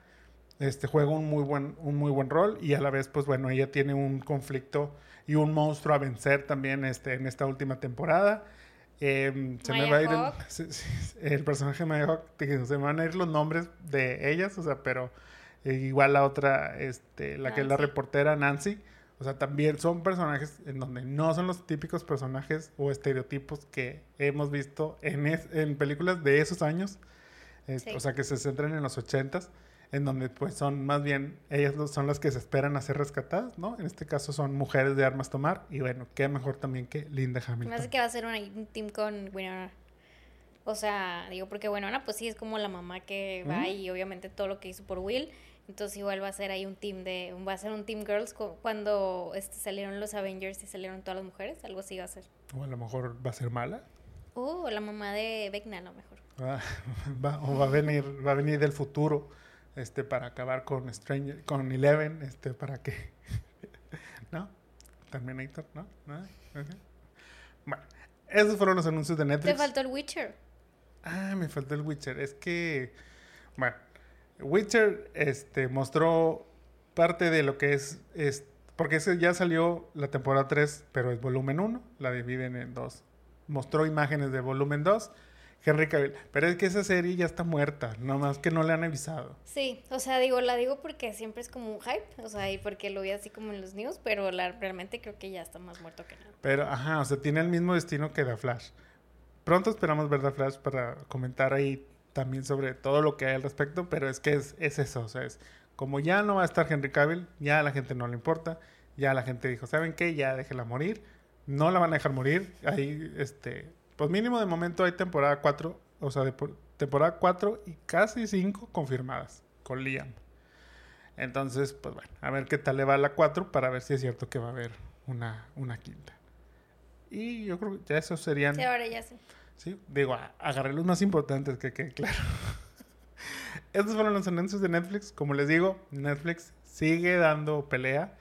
este, juega un muy, buen, un muy buen rol y a la vez, pues bueno, ella tiene un conflicto y un monstruo a vencer también este, en esta última temporada. Em, se me va a ir el, personaje de Maya Hawk, se me van a ir los nombres de ellas, o sea, pero eh, igual la otra, este, la que es la reportera, Nancy, o sea, también son personajes en donde no son los típicos personajes o estereotipos que hemos visto en, en películas de esos años. O sea, que se centran en los ochentas, en donde pues son más bien, ellas son las que se esperan a ser rescatadas, ¿no? En este caso son mujeres de armas tomar. Y bueno, qué mejor también que Linda Hamilton. Me hace que va a ser un team con Winona. O sea, digo, porque Winona pues sí es como la mamá que va y obviamente todo lo que hizo por Will entonces igual va a ser ahí un team de, va a ser un team girls cuando este, salieron los Avengers y salieron todas las mujeres, algo así va a ser. O a lo mejor va a ser mala. Uh, la mamá de Vecna a lo mejor. Ah, va, o va a venir, va a venir del futuro, este, para acabar con Stranger, con Eleven, este, para que, ¿no? Terminator, ¿no? ¿No? Bueno, esos fueron los anuncios de Netflix. Te faltó el Witcher. Ah, me faltó el Witcher. Es que, bueno, Witcher este, mostró parte de lo que es, es porque ese ya salió la temporada 3, pero es volumen 1, la dividen en dos. Mostró imágenes de volumen 2, Henry Cavill. Pero es que esa serie ya está muerta, nomás que no le han avisado. Sí, o sea, digo, la digo porque siempre es como un hype, o sea, y porque lo vi así como en los news, pero la, realmente creo que ya está más muerto que nada. Pero, ajá, o sea, tiene el mismo destino que The Flash. Pronto esperamos ver The Flash para comentar ahí también sobre todo lo que hay al respecto, pero es que es, es eso, o sea, es como ya no va a estar Henry Cavill, ya a la gente no le importa, ya la gente dijo, ¿saben qué? Ya déjela morir, no la van a dejar morir, ahí, este, pues mínimo de momento hay temporada 4, o sea, de, temporada 4 y casi 5 confirmadas con Liam. Entonces, pues bueno, a ver qué tal le va a la 4 para ver si es cierto que va a haber una, una quinta. Y yo creo que ya esos serían... Sí, ahora ya sí. Sí, digo, agarré los más importantes que quede claro. Estos fueron los anuncios de Netflix. Como les digo, Netflix sigue dando pelea.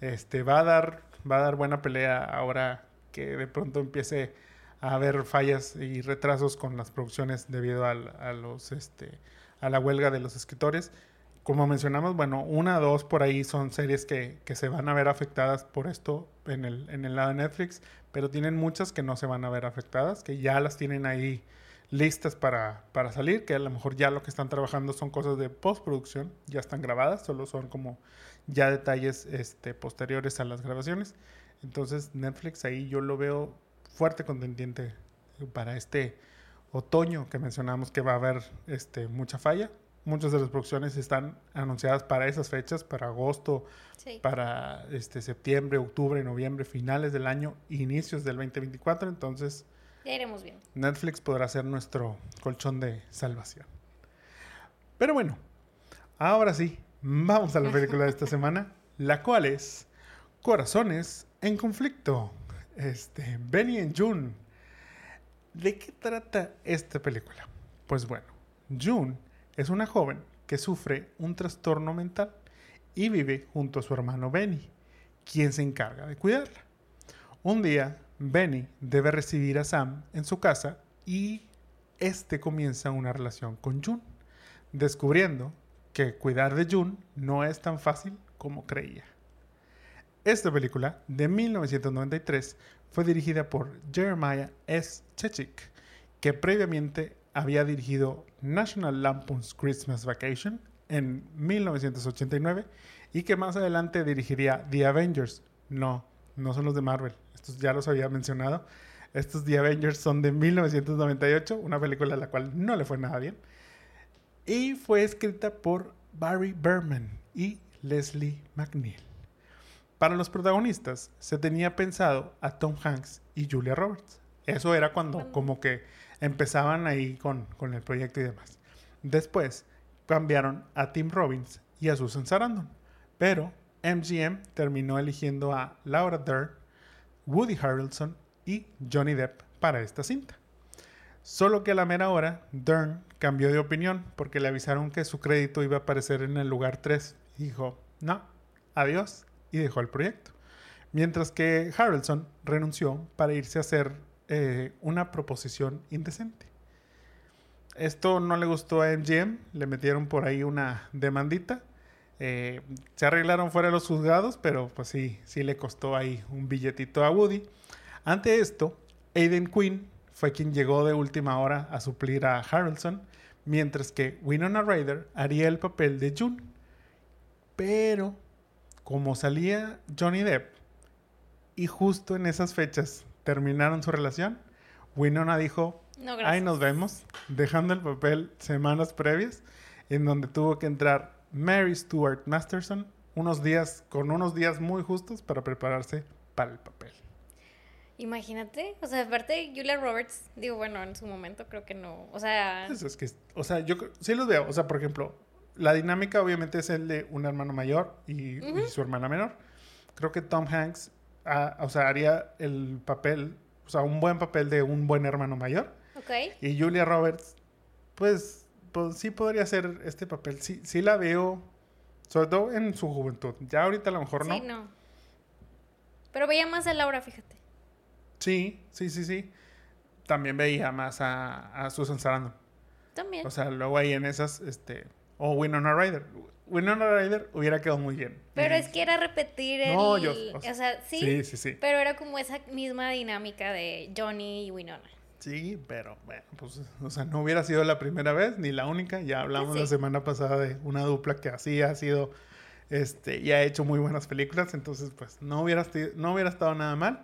Este, va a dar, va a dar buena pelea ahora que de pronto empiece a haber fallas y retrasos con las producciones debido a los, este, a la huelga de los escritores. como mencionamos, bueno, una dos por ahí son series que, que, se van a ver afectadas por esto en el, en el lado de Netflix, pero tienen muchas que no se van a ver afectadas, que ya las tienen ahí listas para, para salir, que a lo mejor ya lo que están trabajando son cosas de postproducción, ya están grabadas, solo son como ya detalles este, posteriores a las grabaciones. Entonces Netflix ahí yo lo veo fuerte contendiente para este otoño que mencionamos que va a haber este, mucha falla. Muchas de las producciones están anunciadas para esas fechas, para agosto, Sí. para este, septiembre, octubre, noviembre, finales del año, inicios del 2024. Entonces Ya iremos bien. Netflix podrá ser nuestro colchón de salvación. Pero bueno, ahora sí, vamos a la película de esta semana, la cual es Corazones en conflicto. Este, Benny and June. ¿De qué trata esta película? Pues bueno, June es una joven que sufre un trastorno mental y vive junto a su hermano Benny, quien se encarga de cuidarla. Un día, Benny debe recibir a Sam en su casa y este comienza una relación con June, descubriendo que cuidar de June no es tan fácil como creía. Esta película, de 1993, fue dirigida por Jeremiah S. Chechik, que previamente había dirigido National Lampoon's Christmas Vacation en 1989 y que más adelante dirigiría The Avengers. No, no son los de Marvel, estos ya los había mencionado. Estos The Avengers son de 1998, una película a la cual no le fue nada bien. Y fue escrita por Barry Berman y Leslie McNeil. Para los protagonistas se tenía pensado a Tom Hanks y Julia Roberts. Eso era cuando como que empezaban ahí con, con el proyecto y demás. Después cambiaron a Tim Robbins y a Susan Sarandon. Pero MGM terminó eligiendo a Laura Dern, Woody Harrelson y Johnny Depp para esta cinta. Solo que a la mera hora, Dern cambió de opinión porque le avisaron que su crédito iba a aparecer en el lugar 3. Y dijo, no, adiós, y dejó el proyecto. Mientras que Harrelson renunció para irse a hacer eh, una proposición indecente. Esto no le gustó a MGM, le metieron por ahí una demandita. Eh, se arreglaron fuera los juzgados, pero pues sí, sí le costó ahí un billetito a Woody. Ante esto, Aiden Quinn fue quien llegó de última hora a suplir a Harrelson, mientras que Winona Ryder haría el papel de June. Pero, como salía Johnny Depp, y justo en esas fechas terminaron su relación, Winona dijo, No, Ahí nos vemos, dejando el papel semanas previas, en donde tuvo que entrar Mary Stuart Masterson, unos días, con unos días muy justos para prepararse para el papel. Imagínate, o sea, aparte Julia Roberts, digo, bueno, en su momento creo que no, o sea, Pues es que, o sea, yo sí los veo, o sea, por ejemplo, la dinámica obviamente es el de un hermano mayor y, su hermana menor. Creo que Tom Hanks, ah, o sea, haría el papel, o sea, un buen papel de un buen hermano mayor. ok, Y Julia Roberts, pues, pues sí podría hacer este papel. Sí, sí la veo, sobre todo en su juventud. Ya ahorita a lo mejor no. sí, no. Pero veía más a Laura, fíjate. Sí, sí, sí, sí. También veía más a, a Susan Sarandon. También. O sea, luego ahí en esas, este... O Winona Ryder. Winona Ryder hubiera quedado muy bien. pero es que era repetir el... No, yo- o o sea, sea, sí, Sí, sí, sí. pero era como esa misma dinámica de Johnny y Winona. Sí, pero bueno, pues, o sea, no hubiera sido la primera vez ni la única. Ya hablamos la Sí. semana pasada de una dupla que así ha sido, este, y ha hecho muy buenas películas. Entonces, pues, no hubiera, no hubiera estado nada mal.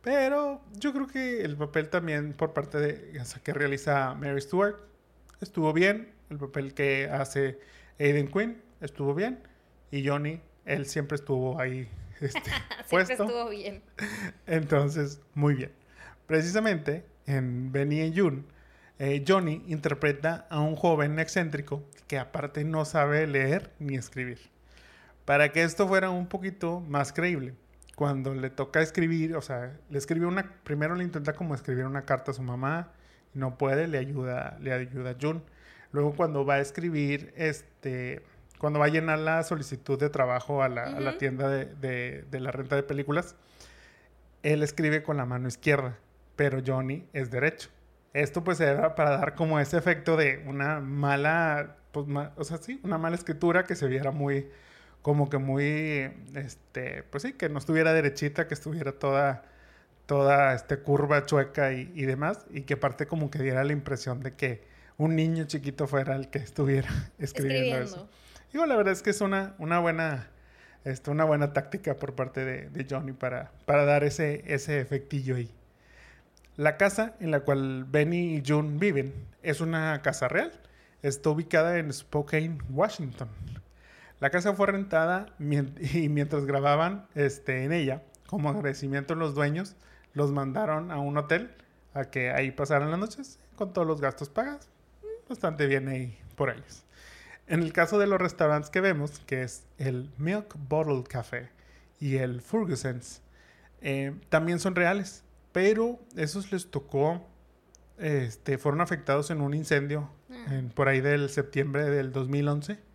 Pero yo creo que el papel también por parte de, o sea, que realiza Mary Stewart estuvo bien. El papel que hace Aiden Quinn estuvo bien. Y Johnny, él siempre estuvo ahí, este, Siempre puesto. estuvo bien. Entonces, muy bien. Precisamente en Benny y June, eh, Johnny interpreta a un joven excéntrico que aparte no sabe leer ni escribir. Para que esto fuera un poquito más creíble, cuando le toca escribir, o sea, le escribe una, primero le intenta como escribir una carta a su mamá, y no puede, le ayuda, le ayuda a June. Luego cuando va a escribir, este, cuando va a llenar la solicitud de trabajo a la, a la Ujú. tienda de, de- de la renta de películas, él escribe con la mano izquierda, pero Johnny es derecho. Esto pues era para dar como ese efecto de una mala pues, o sea, sí, una mala escritura que se viera muy, como que muy, este, pues sí, que no estuviera derechita, que estuviera toda, toda, este, curva, chueca y, y demás, y que aparte como que diera la impresión de que un niño chiquito fuera el que estuviera escribiendo, eso. Digo, la verdad es que es una, una buena, este, una buena táctica por parte de, de Johnny para, para dar ese, ese efectillo ahí. La casa en la cual Benny y June viven es una casa real. Está ubicada en Spokane, Washington. La casa fue rentada y mientras grababan este, en ella, como agradecimiento a los dueños, los mandaron a un hotel a que ahí pasaran las noches con todos los gastos pagados. Bastante bien ahí por ellos. En el caso de los restaurantes que vemos, que es el Milk Bottle Café y el Ferguson's, eh, también son reales, pero esos les tocó, este, fueron afectados en un incendio mm. por ahí del septiembre del 2011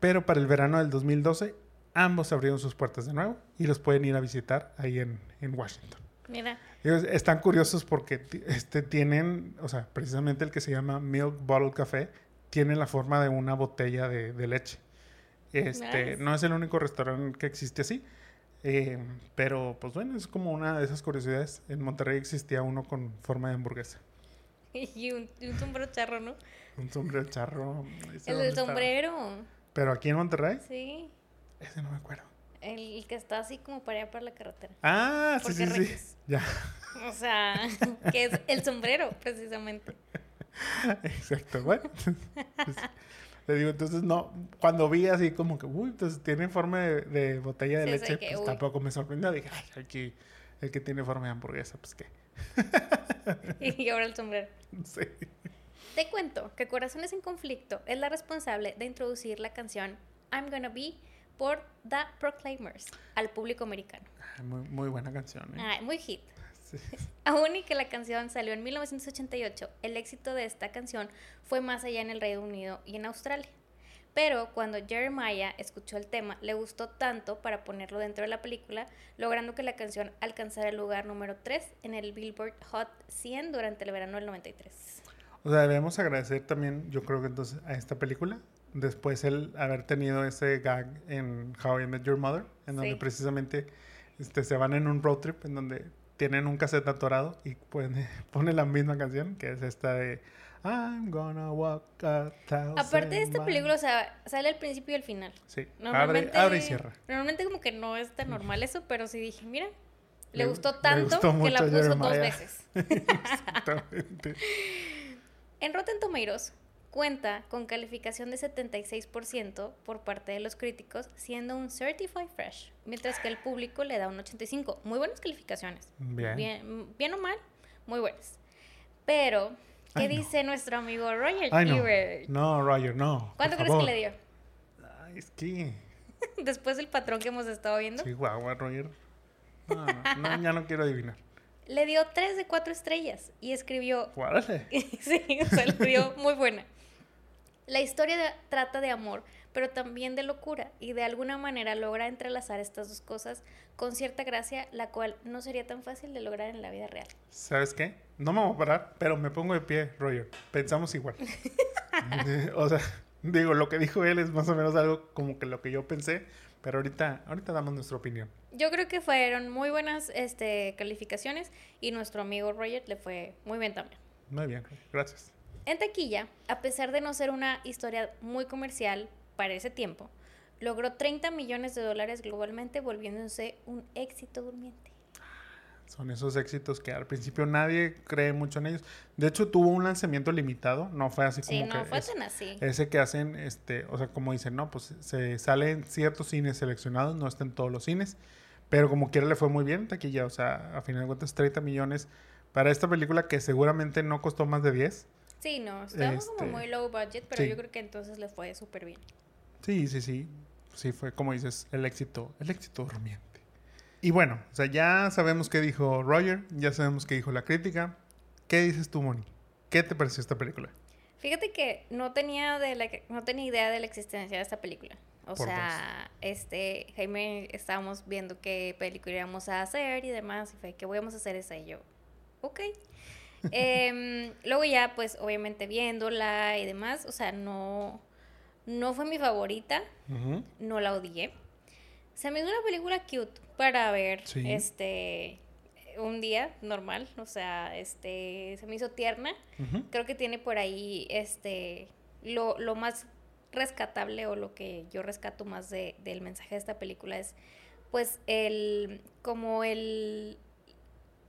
pero para el verano del 2012, ambos abrieron sus puertas de nuevo y los pueden ir a visitar ahí en, en Washington. Mira. están curiosos porque este, tienen, o sea, precisamente el que se llama Milk Bottle Café, tiene la forma de una botella de, de leche. Este, No es el único restaurante que existe así. Eh, pero, pues bueno, es como una de esas curiosidades. En Monterrey existía uno con forma de hamburguesa. Y un, sombrero charro, ¿no? Un sombrero charro. El del sombrero. ¿Pero aquí en Monterrey? Sí. Ese no me acuerdo. El que está así como para allá por la carretera. Ah, sí, sí, sí. Ya. O sea, que es el sombrero, precisamente. Exacto. Bueno, pues, le digo, entonces no, cuando vi así como que, uy, entonces tiene forma de, botella de leche, pues tampoco me sorprendió. Dije, ay, aquí, el que tiene forma de hamburguesa, pues qué. y ahora el sombrero. Sí. Te cuento que Corazones en Conflicto es la responsable de introducir la canción I'm Gonna Be por The Proclaimers al público americano. Muy, muy buena canción. ¿eh? muy hit. Aún y que la canción salió en 1988, el éxito de esta canción fue más allá en el Reino Unido y en Australia. Pero cuando Jeremiah escuchó el tema, le gustó tanto para ponerlo dentro de la película, logrando que la canción alcanzara el lugar número 3 en el Billboard Hot 100 durante el verano del 93. O sea, debemos agradecer también, yo creo que entonces, a esta película, después el haber tenido ese gag en How I Met Your Mother, en donde precisamente este, se van en un road trip, en donde tienen un cassette atorado y pueden, pone la misma canción, que es esta de I'm gonna walk a thousand Aparte de esta película, o sea, sale al principio y al final. Sí, abre, y cierra. Normalmente como que no es tan normal eso, pero sí dije, mira, le, gustó tanto que la puso dos veces. Exactamente. En Rotten Tomatoes cuenta con calificación de 76% por parte de los críticos, siendo un Certified Fresh, mientras que el público le da un 85%. Muy buenas calificaciones. Bien. Bien, o mal, muy buenas. Pero, ¿qué dice nuestro amigo Roger no. no. Roger, no. ¿Cuánto crees que le dio? Ay, es que... Después del patrón que hemos estado viendo. Sí, guau, Roger. no, ya no quiero adivinar le dio tres de cuatro estrellas y escribió... Sí, o sea, le dio muy buena. La historia trata de amor, pero también de locura y de alguna manera logra entrelazar estas dos cosas con cierta gracia, la cual no sería tan fácil de lograr en la vida real. ¿Sabes qué? No me voy a parar, pero me pongo de pie, Roger. Pensamos igual. o sea, digo, lo que dijo él es más o menos algo como que lo que yo pensé, pero ahorita, ahorita damos nuestra opinión. Yo creo que fueron muy buenas este, calificaciones y nuestro amigo Roger le fue muy bien también. Muy bien, gracias. En taquilla, a pesar de no ser una historia muy comercial para ese tiempo, logró 30 millones de dólares globalmente, volviéndose un éxito durmiente. Son esos éxitos que al principio nadie cree mucho en ellos. De hecho, tuvo un lanzamiento limitado, no fue así como sí, no fue tan así. Ese que hacen, este, o sea, como dicen, no, pues se sale en ciertos cines seleccionados, no está en todos los cines, pero como quiera le fue muy bien taquilla, o sea, a final de cuentas 30 millones para esta película que seguramente no costó más de 10. Sí, no, estábamos como este, muy low budget, pero yo creo que entonces le fue súper bien. Sí, sí, sí. Sí, fue como dices, el éxito, el éxito durmiente. Y bueno, o sea, ya sabemos qué dijo Roger, ya sabemos qué dijo la crítica. ¿Qué dices tú, Moni? ¿Qué te pareció esta película? Fíjate que no tenía, de la, no tenía idea de la existencia de esta película. O sea, este, Jaime, estábamos viendo qué película íbamos a hacer y demás, y fue, ¿qué vamos a hacer esa? Y yo, ok. Em, luego ya, pues, obviamente viéndola y demás, o sea, no, No fue mi favorita, no la odié. Se me hizo una película cute para ver este un día normal, o sea, este se me hizo tierna. Creo que tiene por ahí este lo, lo, más rescatable o lo que yo rescato más de, del mensaje de esta película es pues el como el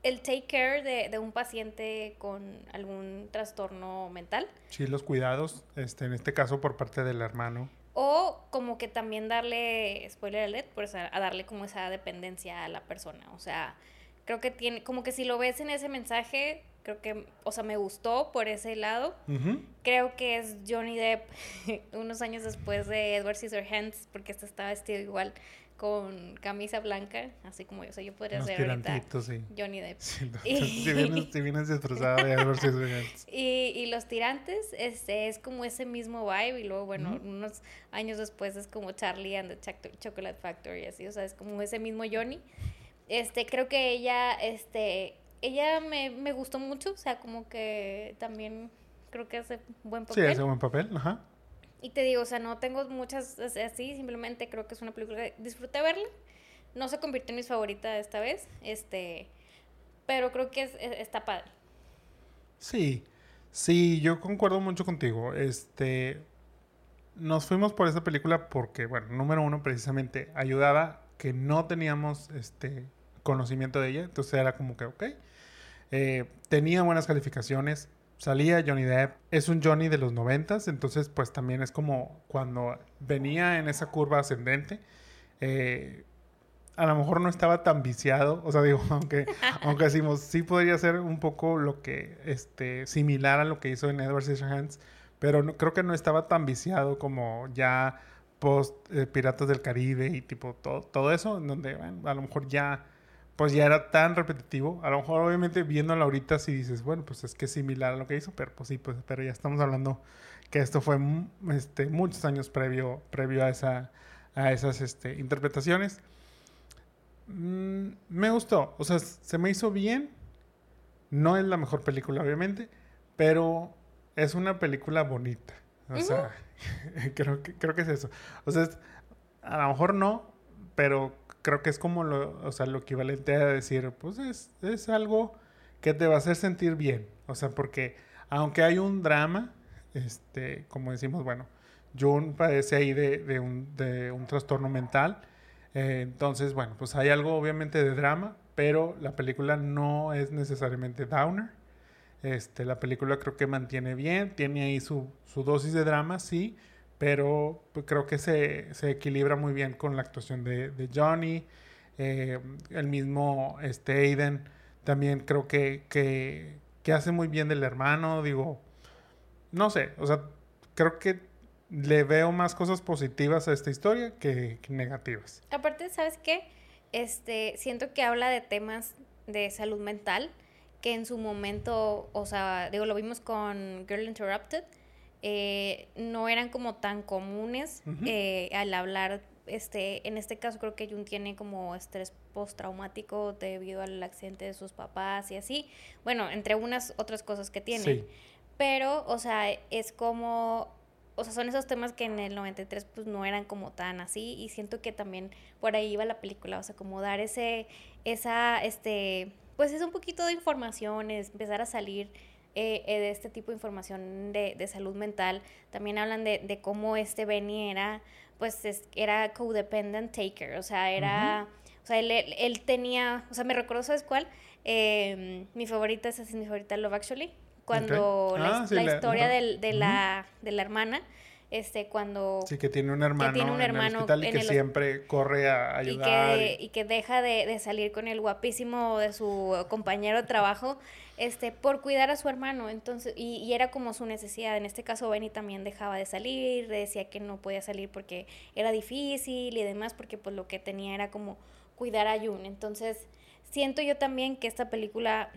el take care de, de, un paciente con algún trastorno mental. Sí, los cuidados, este, en este caso por parte del hermano. O como que también darle, spoiler alert, pues a, darle como esa dependencia a la persona. O sea, creo que tiene, como que si lo ves en ese mensaje, creo que, o sea, me gustó por ese lado. Creo que es Johnny Depp unos años después de Edward Scissorhands, porque este estaba vestido igual con camisa blanca, así como yo. O sea, yo podría ser ahorita Johnny Depp. y, si, vienes, si vienes disfrazada de Edward y, y los tirantes, este, es como ese mismo vibe. Y luego, bueno, unos años después es como Charlie and the Chocolate Factory, así. O sea, es como ese mismo Johnny. Este, creo que ella, este, ella me, me gustó mucho. O sea, como que también creo que hace buen papel. Sí, hace buen papel, ajá. Y te digo, o sea, no tengo muchas así, simplemente creo que es una película que disfruté verla. No se convirtió en mis favoritas esta vez, este, pero creo que es, está padre. Sí, sí, yo concuerdo mucho contigo. Este, nos fuimos por esa película porque, bueno, número uno, precisamente ayudaba que no teníamos este conocimiento de ella, entonces era como que, ok, eh, tenía buenas calificaciones, salía Johnny Depp. Es un Johnny de los noventas, entonces pues también es como cuando venía en esa curva ascendente. Eh, a lo mejor no estaba tan viciado, o sea, digo, aunque, aunque decimos, sí podría ser un poco lo que, este, similar a lo que hizo en Edward Scissorhands, pero no, creo que no estaba tan viciado como ya post eh, Piratas del Caribe y tipo todo, todo eso, en donde a lo mejor ya pues ya era tan repetitivo. A lo mejor, obviamente, viéndolo ahorita, si dices, bueno, pues es que es similar a lo que hizo, pero pues sí, pues, pero ya estamos hablando que esto fue este, muchos años previo, previo a, esa, a esas este, interpretaciones. Mm, me gustó, o sea, se me hizo bien. No es la mejor película, obviamente, pero es una película bonita. O sea, creo, que, creo que es eso. O sea, a lo mejor no, pero creo que es como lo, o sea, lo equivalente a decir, pues es, es algo que te va a hacer sentir bien. O sea, porque aunque hay un drama, este, como decimos, bueno, June padece ahí de, de, un, de un, trastorno mental. Eh, entonces, bueno, pues hay algo obviamente de drama, pero la película no es necesariamente downer. Este, la película creo que mantiene bien, tiene ahí su, su dosis de drama, sí, pero pues, creo que se, se, equilibra muy bien con la actuación de, de Johnny, eh, el mismo este, Aiden también creo que, que, que, hace muy bien del hermano, digo, no sé, o sea, creo que le veo más cosas positivas a esta historia que, negativas. Aparte, ¿sabes qué? Este, siento que habla de temas de salud mental que en su momento, o sea, digo, lo vimos con Girl Interrupted, eh, no eran como tan comunes eh, al hablar, este, en este caso creo que Jun tiene como estrés postraumático debido al accidente de sus papás y así, bueno, entre unas otras cosas que tiene, pero, o sea, es como, o sea, son esos temas que en el 93 pues no eran como tan así y siento que también por ahí iba la película, o sea, como dar ese, esa, este, pues es un poquito de información, es empezar a salir eh, eh, de este tipo de información de, de salud mental. También hablan de, de, cómo este Benny era, pues, era codependent taker, o sea, era, o sea, él, él, tenía, o sea, me recuerdo, ¿sabes cuál? Eh, mi favorita, esa es mi favorita, Love Actually, cuando la, ah, historia de, la, de la hermana, este, cuando... Sí, que tiene un hermano, tiene un hermano en el hospital y que siempre corre a ayudar. Y que, y... que deja de, de, salir con el guapísimo de su compañero de trabajo este, por cuidar a su hermano. Entonces, y, era como su necesidad. En este caso, Benny también dejaba de salir, decía que no podía salir porque era difícil y demás, porque pues lo que tenía era como cuidar a Jun. Entonces, siento yo también que esta película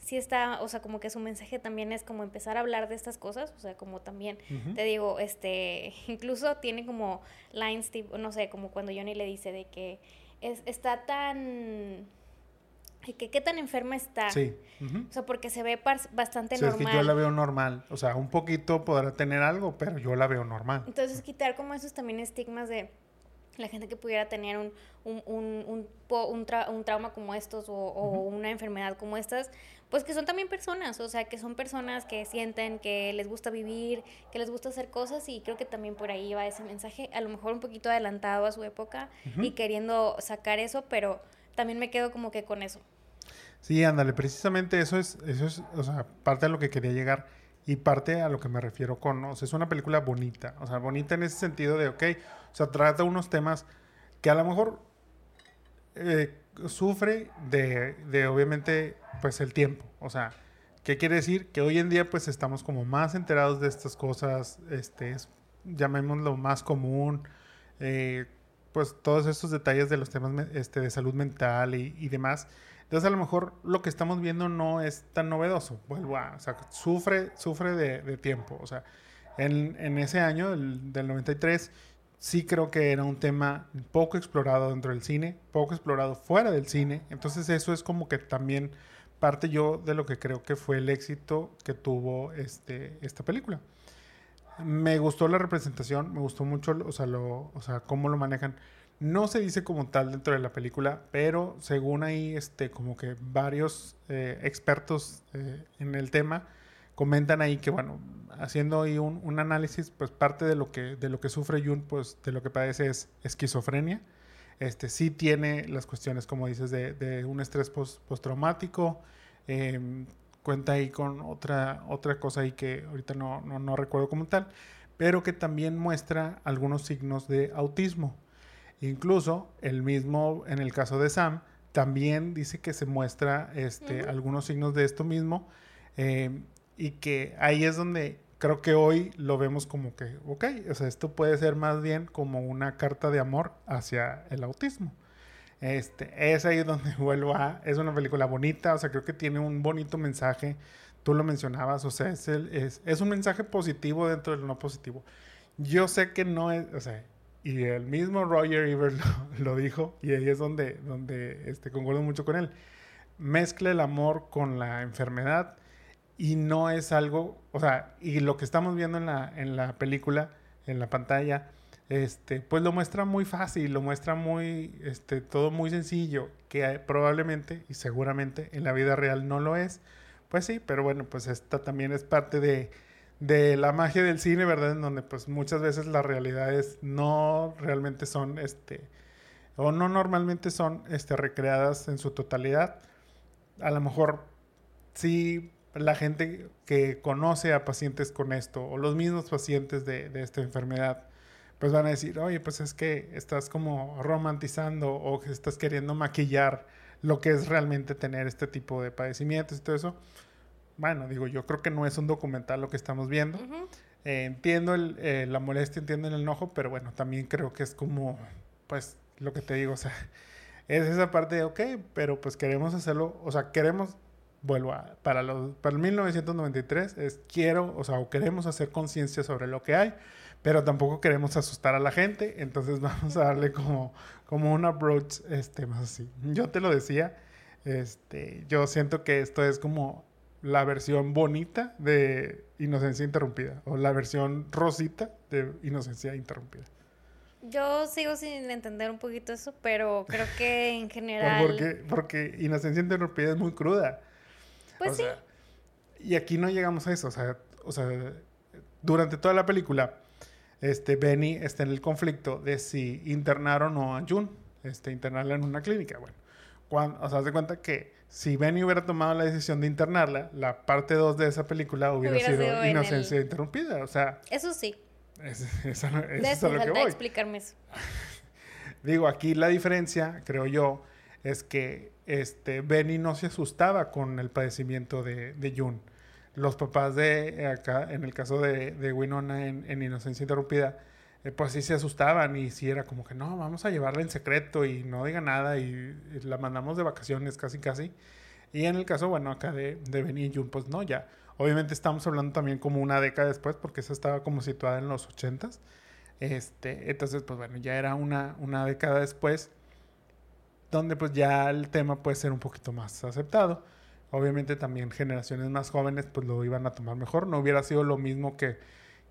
sí está, o sea, como que su mensaje también es como empezar a hablar de estas cosas, o sea, como también, te digo, este, incluso tiene como lines, tipo, no sé, como cuando Johnny le dice de que es, está tan que qué tan enferma está. Sí. O sea, porque se ve bastante sí, normal. Es que yo la veo normal. O sea, un poquito podrá tener algo, pero yo la veo normal. Entonces, quitar como esos también estigmas de la gente que pudiera tener un, un, un, un, trauma como estos o, o una enfermedad como estas, pues que son también personas, o sea, que son personas que sienten que les gusta vivir, que les gusta hacer cosas y creo que también por ahí va ese mensaje, a lo mejor un poquito adelantado a su época y queriendo sacar eso, pero también me quedo como que con eso. Sí, ándale, precisamente eso es, eso es, o sea, parte de lo que quería llegar y parte a lo que me refiero con, o sea, es una película bonita, o sea, bonita en ese sentido de, ok, o sea, trata unos temas que a lo mejor eh, sufre de, de, obviamente, pues el tiempo, o sea, ¿qué quiere decir? Que hoy en día, pues estamos como más enterados de estas cosas, este, es, llamémoslo más común, eh, pues todos estos detalles de los temas este, de salud mental y, demás, entonces a lo mejor lo que estamos viendo no es tan novedoso. Vuelvo a, o sea, sufre, sufre de, tiempo. O sea, en, ese año, el, del 93, sí creo que era un tema poco explorado dentro del cine, poco explorado fuera del cine. Entonces eso es como que también parte yo de lo que creo que fue el éxito que tuvo este, esta película. Me gustó la representación, me gustó mucho, o sea, lo, o sea, cómo lo manejan. No se dice como tal dentro de la película, pero según ahí, este, como que varios eh, expertos eh, en el tema comentan ahí que, bueno, haciendo ahí un, análisis, pues parte de lo que, de lo que sufre Jun, pues de lo que padece es esquizofrenia. Este, sí tiene las cuestiones, como dices, de, un estrés postraumático. Em, cuenta ahí con otra, otra cosa ahí que ahorita no, no, no recuerdo como tal, pero que también muestra algunos signos de autismo. Incluso el mismo, en el caso de Sam, también dice que se muestra este, algunos signos de esto mismo eh, y que ahí es donde creo que hoy lo vemos como que, ok, o sea, esto puede ser más bien como una carta de amor hacia el autismo. Este, es ahí donde vuelvo a, es una película bonita, o sea, creo que tiene un bonito mensaje, tú lo mencionabas, o sea, es, el, es, es un mensaje positivo dentro del no positivo. Yo sé que no es, o sea, y el mismo Roger Ebert lo, dijo, y ahí es donde, donde este, concuerdo mucho con él. Mezcla el amor con la enfermedad y no es algo, o sea, y lo que estamos viendo en la, en la película, en la pantalla, este, pues lo muestra muy fácil, lo muestra muy, este, todo muy sencillo, que probablemente y seguramente en la vida real no lo es. Pues sí, pero bueno, pues esta también es parte de, de la magia del cine, ¿verdad? En donde pues muchas veces las realidades no realmente son, este, o no normalmente son, este, recreadas en su totalidad. A lo mejor sí la gente que conoce a pacientes con esto, o los mismos pacientes de, de esta enfermedad, pues van a decir, oye, pues es que estás como romantizando o que estás queriendo maquillar lo que es realmente tener este tipo de padecimientos y todo eso bueno, digo, yo creo que no es un documental lo que estamos viendo. Eh, entiendo el, eh, la molestia, entiendo el enojo, pero bueno, también creo que es como, pues, lo que te digo, o sea, es esa parte de, ok, pero pues queremos hacerlo, o sea, queremos, vuelvo a, para, los, para el 1993, es quiero, o sea, o queremos hacer conciencia sobre lo que hay, pero tampoco queremos asustar a la gente, entonces vamos a darle como, como un approach, este, más así. Yo te lo decía, este, yo siento que esto es como la versión bonita de Inocencia Interrumpida o la versión rosita de Inocencia Interrumpida. Yo sigo sin entender un poquito eso, pero creo que en general... porque, porque Inocencia Interrumpida es muy cruda. Pues sí. y aquí no llegamos a eso, o sea, o sea, durante toda la película, este, Benny está en el conflicto de si internar o no a June, este, internarla en una clínica. Bueno, cuando, o sea, se cuenta que si Benny hubiera tomado la decisión de internarla, la parte 2 de esa película hubiera, sido, Inocencia Interrumpida. O sea. Eso sí. Es, eso, es lo que voy. explicarme eso. Digo, aquí la diferencia, creo yo, es que este, Benny no se asustaba con el padecimiento de, de June. Los papás de acá, en el caso de, Winona en Inocencia Interrumpida, eh, pues sí se asustaban y sí era como que no, vamos a llevarla en secreto y no diga nada y, la mandamos de vacaciones casi casi. Y en el caso, bueno, acá de, de Benny y Jun, pues no, ya. Obviamente estamos hablando también como una década después porque esa estaba como situada en los ochentas. Este, entonces, pues bueno, ya era una, una década después. Donde pues ya el tema puede ser un poquito más aceptado. Obviamente también generaciones más jóvenes pues lo iban a tomar mejor. No hubiera sido lo mismo que,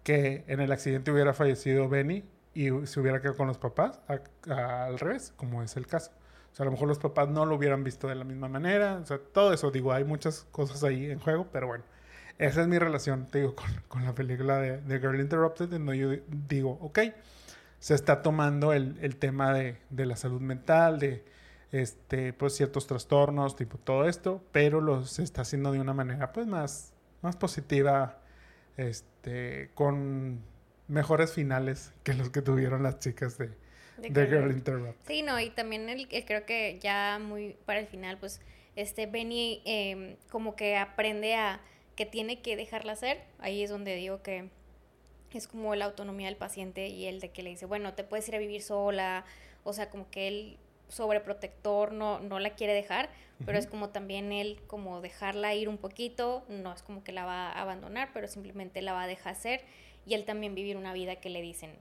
que en el accidente hubiera fallecido Benny y se hubiera quedado con los papás, al revés, como es el caso. O sea, a lo mejor los papás no lo hubieran visto de la misma manera. O sea, todo eso, digo, hay muchas cosas ahí en juego, pero bueno. Esa es mi relación, te digo, con, con la película de, de, Girl Interrupted, en donde yo digo, ok, se está tomando el, el tema de, de, la salud mental, de este, pues ciertos trastornos, tipo todo esto, pero lo se está haciendo de una manera pues más, más positiva, este, con mejores finales que los que tuvieron las chicas de, de, Girl Interrupted. Sí, no, y también el, creo que ya muy para el final, pues, este Benny eh, como que aprende a que tiene que dejarla hacer. Ahí es donde digo que es como la autonomía del paciente y el de que le dice, bueno, te puedes ir a vivir sola, o sea, como que él sobreprotector no, no la quiere dejar, pero es como también él como dejarla ir un poquito, no es como que la va a abandonar, pero simplemente la va a dejar hacer y él también vivir una vida que le dicen.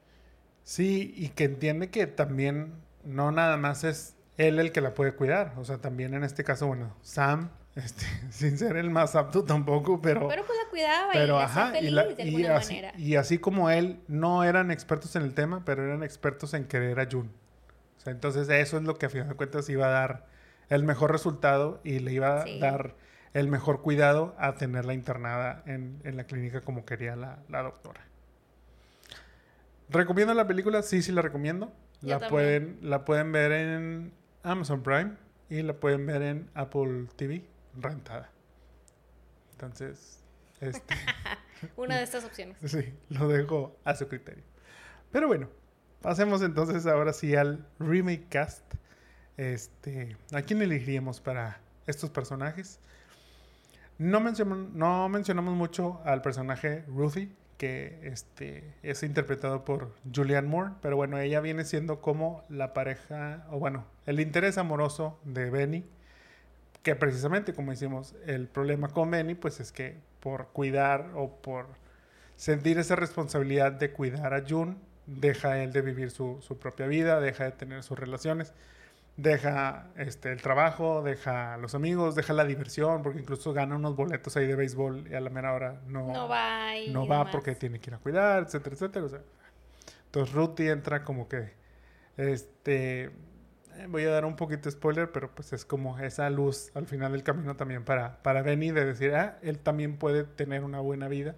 Sí, y que entiende que también no nada más es él el que la puede cuidar, o sea, también en este caso, bueno, Sam este, sin ser el más apto tampoco, pero... Pero pues la cuidaba pero, y ajá, feliz de alguna así, manera. Y así como él, no eran expertos en el tema, pero eran expertos en querer a Jun. Sea, entonces eso es lo que a final de cuentas iba a dar el mejor resultado y le iba a dar el mejor cuidado a tenerla internada en, en la clínica como quería la, la, doctora. ¿Recomiendo la película? Sí, sí la recomiendo. la pueden, la pueden ver en Amazon Prime y la pueden ver en Apple TV rentada. Entonces, este, una de estas opciones. Sí, lo dejo a su criterio. Pero bueno, pasemos entonces ahora sí al remake cast. Este, ¿a quién elegiríamos para estos personajes? No, mencionamos, mucho al personaje Ruthie, que este, es interpretado por Julianne Moore, pero bueno, ella viene siendo como la pareja, o bueno, el interés amoroso de Benny que precisamente, como decimos, el problema con Benny, pues es que por cuidar o por sentir esa responsabilidad de cuidar a June, deja él de vivir su, su propia vida, deja de tener sus relaciones, deja este, el trabajo, deja los amigos, deja la diversión, porque incluso gana unos boletos ahí de béisbol y a la mera hora no, no va, no va porque tiene que ir a cuidar, etcétera, etcétera. O sea, entonces Ruthie entra como que este eh, voy a dar un poquito de spoiler, pero pues es como esa luz al final del camino también para, para Benny de decir, ah, él también puede tener una buena vida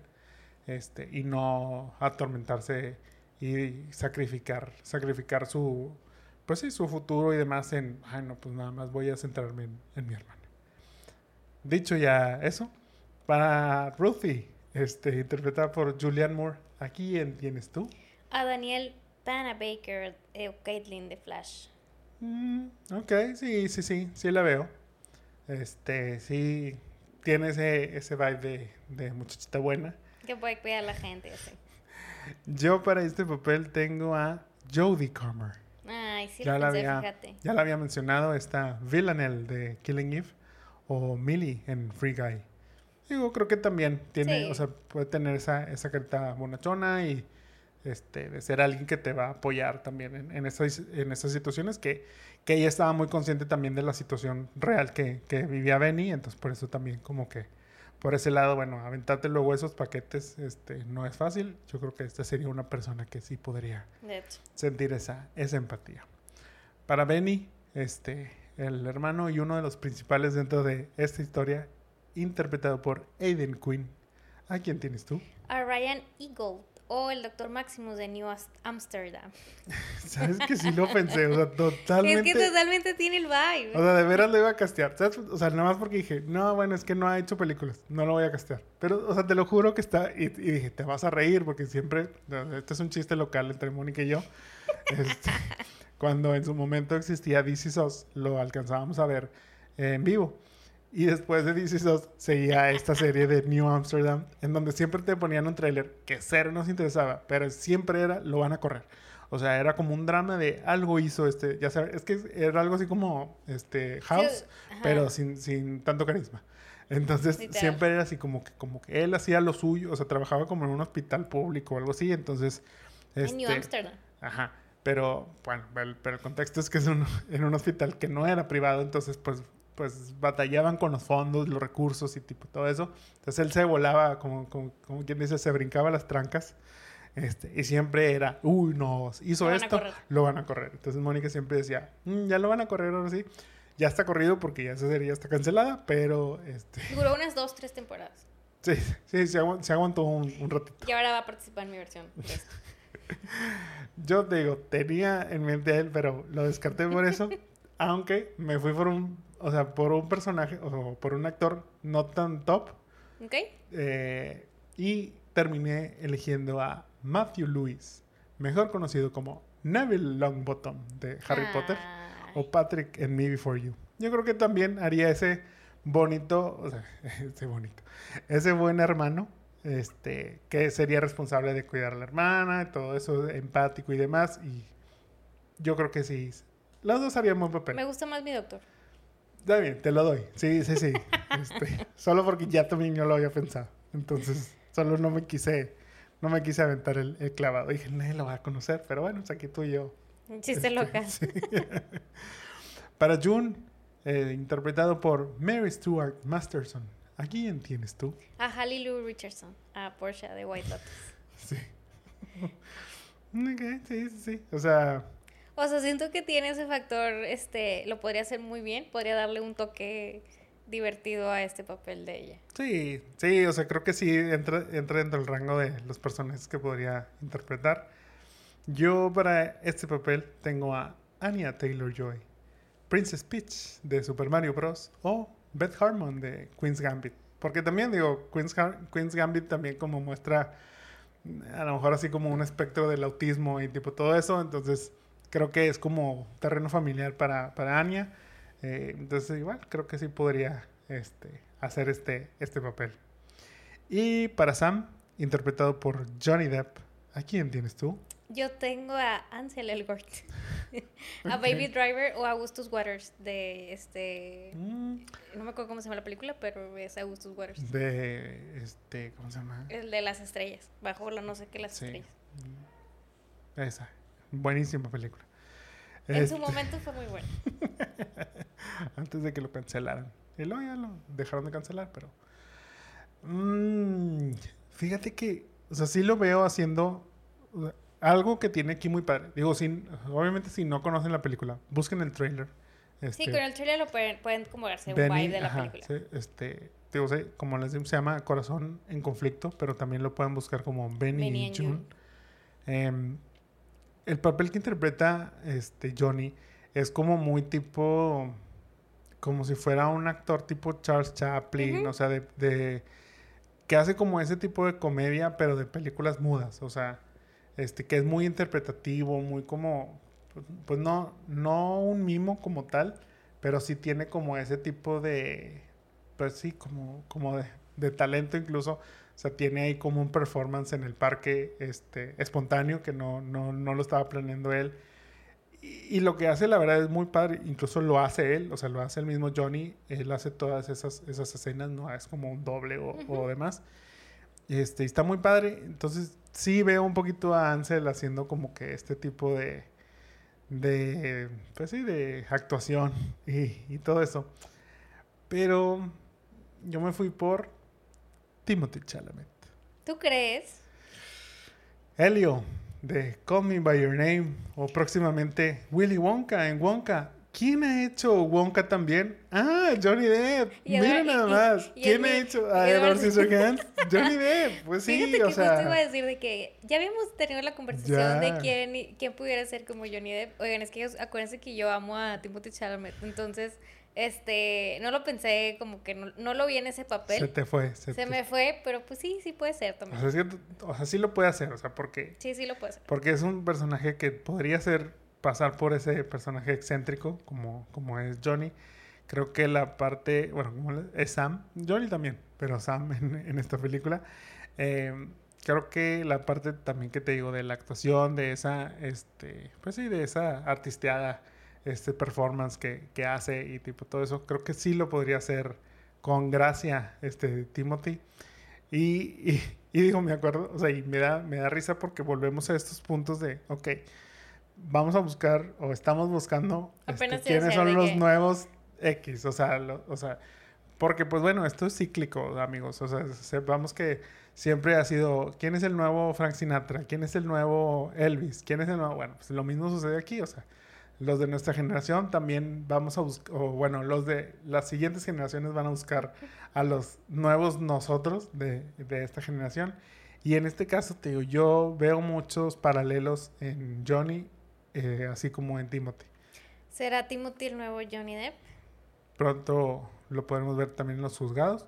este, y no atormentarse y sacrificar, sacrificar su, pues sí, su futuro y demás en, ay no, pues nada más voy a centrarme en, en mi hermana. Dicho ya eso, para Ruthie, este, interpretada por Julianne Moore, ¿a quién tienes tú? A Daniel Baker, eh, Caitlin de Flash. Mm, ok, sí, sí, sí, sí la veo. Este, sí, tiene ese, ese vibe de, de muchachita buena. Que puede cuidar a la gente, así. Yo para este papel tengo a Jodie Comer. Ay, sí ya la había, fíjate. Ya la había mencionado, esta Villanelle de Killing Eve o Millie en Free Guy. Digo, creo que también tiene, o sea, puede tener esa, esa carita bonachona y este, de ser alguien que te va a apoyar también en, en, esas, en esas situaciones, que, que ella estaba muy consciente también de la situación real que, que vivía Benny, entonces por eso también como que por ese lado, bueno, aventarte luego esos paquetes este, no es fácil. Yo creo que esta sería una persona que sí podría sentir esa, esa empatía. Para Benny, este, el hermano y uno de los principales dentro de esta historia, interpretado por Aiden Quinn. ¿A quién tienes tú? A Ryan Eagle, o el Doctor Maximus de New Amsterdam. ¿Sabes que sí lo pensé? O sea, totalmente. Es que totalmente tiene el vibe. O sea, de veras lo iba a castear. O sea, nada más porque dije, no, bueno, es que no ha hecho películas. No lo voy a castear. Pero, o sea, te lo juro que está. Y, dije, te vas a reír porque siempre. Este es un chiste local entre Mónica y yo. Este, cuando en su momento existía DC SOS, lo alcanzábamos a ver en vivo. Y después de DC seguía esta serie de New Amsterdam, en donde siempre te ponían un tráiler que cero nos interesaba, pero siempre era, lo van a correr. O sea, era como un drama de algo hizo este, ya sabes, es que era algo así como este House, pero sin, sin tanto carisma. Entonces siempre era así como que, como que él hacía lo suyo, o sea, trabajaba como en un hospital público o algo así, entonces... en New este, Amsterdam. Ajá. Pero bueno, el, pero el contexto es que es un, en un hospital que no era privado, entonces pues, pues batallaban con los fondos, los recursos y tipo todo eso. Entonces él se volaba, como, como, como quien dice, se brincaba las trancas. Este, y siempre era, uy, no, hizo Lo esto, lo van a correr. Entonces Mónica siempre decía, "Mm, ya lo van a correr ahora sí. Ya está corrido porque ya esa serie ya está cancelada, pero este, Duró unas dos, tres temporadas. sí, sí, se, agu- se aguantó un, un ratito. Y ahora va a participar en mi versión. Yo te digo, tenía en mente a él, pero lo descarté por eso. aunque me fui por un, o sea, por un personaje, o por un actor no tan top. ¿Ok? eh, y terminé eligiendo a Matthew Lewis, mejor conocido como Neville Longbottom de Harry Potter. Ay. o Patrick en Me Before You. Yo creo que también haría ese bonito, o sea, ese bonito, ese buen hermano, este, que sería responsable de cuidar a la hermana, todo eso, empático y demás, y yo creo que sí, los dos harían buen papel. Me gusta más mi doctor. Está bien, te lo doy, sí, sí, sí, Este, solo porque ya también yo lo había pensado, entonces solo no me quise, no me quise aventar el, el clavado, dije, nadie lo va a conocer, pero bueno, pues aquí tú y yo Chiste Este, loca. sí. Para June, eh, interpretado por Mary Stuart Masterson. ¿A quién tienes tú? A Halle Lou Richardson. A Portia de White Lotus. Sí. Ok, sí, sí, sí. O sea, O sea, siento que tiene ese factor, este, lo podría hacer muy bien, podría darle un toque divertido a este papel de ella. sí, sí, o sea, creo que sí entra, entra dentro del rango de los personajes que podría interpretar. Yo para este papel tengo a Anya Taylor-Joy, Princess Peach de Super Mario Bros. o Beth Harmon de Queen's Gambit. Porque también digo, Queen's, Queen's Gambit también como muestra a lo mejor así como un espectro del autismo y tipo todo eso. Entonces creo que es como terreno familiar para, para Anya. Eh, entonces igual creo que sí podría este, hacer este, este papel. Y para Sam, interpretado por Johnny Depp, ¿a quién tienes tú? Yo tengo a Ansel Elgort, a. Baby Driver o a Augustus Waters de este... Mm, No me acuerdo cómo se llama la película, pero es Augustus Waters. de este, ¿cómo se llama? El de las estrellas, bajo la no sé qué las Sí. estrellas. Esa, buenísima película. En su Este, momento fue muy bueno. antes de que lo cancelaran. Y luego ya lo dejaron de cancelar, pero. Mm, fíjate que, o sea, sí lo veo haciendo algo que tiene aquí muy padre. Digo, sin, obviamente, si no conocen la película, busquen el trailer. Sí, Este, con el trailer lo pueden, pueden como darse un Benny, vibe de la ajá, película. sí, este, digo, sí, como les digo, se llama Corazón en Conflicto, pero también lo pueden buscar como Benny, Benny y June. June. Em, el papel que interpreta este Johnny es como muy tipo, como si fuera un actor tipo Charles Chaplin, o sea, de, de- que hace como ese tipo de comedia, pero de películas mudas, o sea, este, que es muy interpretativo, muy como, pues, pues no, no un mimo como tal, pero sí tiene como ese tipo de, pues sí, como, como de, de talento incluso. O sea, tiene ahí como un performance en el parque este, espontáneo que no, no, no lo estaba planeando él. Y, y lo que hace, la verdad, es muy padre. Incluso lo hace él, o sea, lo hace el mismo Johnny. Él hace todas esas, esas escenas, no es como un doble o, o demás. Este, y está muy padre. Entonces, sí veo un poquito a Ansel haciendo como que este tipo de, de pues sí, de actuación y, y todo eso. Pero yo me fui por Timothy Chalamet. ¿Tú crees? Helio, de Call Me By Your Name, o próximamente Willy Wonka en Wonka. ¿Quién ha hecho Wonka también? Ah, Johnny Depp. Mira nada más. y ¿Quién ha hecho a Edward- Edward Scissorhands? Johnny Depp. Pues sí, Fíjate que o justo iba a decir de que ya habíamos tenido la conversación Ya. de quién, quién pudiera ser como Johnny Depp. Oigan, es que acuérdense que yo amo a Timothy Chalamet, entonces, este, no lo pensé como que no, no lo vi en ese papel. Se te fue. Se, Se te- me fue, pero pues sí, sí puede ser O también. sea, o sea, sí lo puede hacer, o sea, porque Sí, sí lo puede ser. Porque es un personaje que podría ser pasar por ese personaje excéntrico como, como es Johnny. Creo que la parte, bueno, como es Sam, Johnny también, pero Sam en, en esta película. eh, creo que la parte también que te digo de la actuación, de esa, este, pues sí, de esa artisteada este performance que, que hace y tipo todo eso, creo que sí lo podría hacer con gracia este Timothy. Y, y, y digo, me acuerdo, o sea, y me da, me da risa porque volvemos a estos puntos de, ok, vamos a buscar o estamos buscando este, quiénes son los que- nuevos X, o sea, lo- o sea, porque pues bueno, esto es cíclico, amigos, o sea, sepamos que siempre ha sido, ¿quién es el nuevo Frank Sinatra? ¿Quién es el nuevo Elvis? ¿Quién es el nuevo? Bueno, pues lo mismo sucede aquí, o sea, los de nuestra generación también vamos a buscar, o bueno, los de las siguientes generaciones van a buscar a los nuevos nosotros de, de esta generación. Y en este caso, te digo, yo veo muchos paralelos en Johnny, eh, así como en Timothy. ¿Será Timothy el nuevo Johnny Depp? Pronto lo podremos ver también en los juzgados.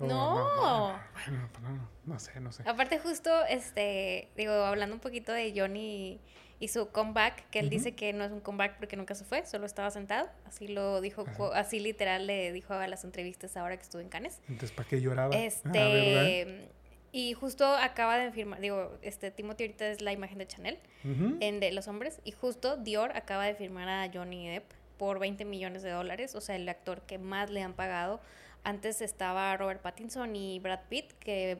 No. Bueno, pues no, no sé, no sé. Aparte justo, este, digo, hablando un poquito de Johnny y su comeback, que él dice que no es un comeback porque nunca se fue, solo estaba sentado. Así lo dijo, Ajá. así literal le dijo a las entrevistas ahora que estuvo en Cannes. Entonces, ¿para qué lloraba? Ah. Este, y justo acaba de firmar, digo, este, Timothy ahorita es la imagen de Chanel, en de los hombres, y justo Dior acaba de firmar a Johnny Depp por 20 millones de dólares, o sea, el actor que más le han pagado. Antes estaba Robert Pattinson y Brad Pitt, que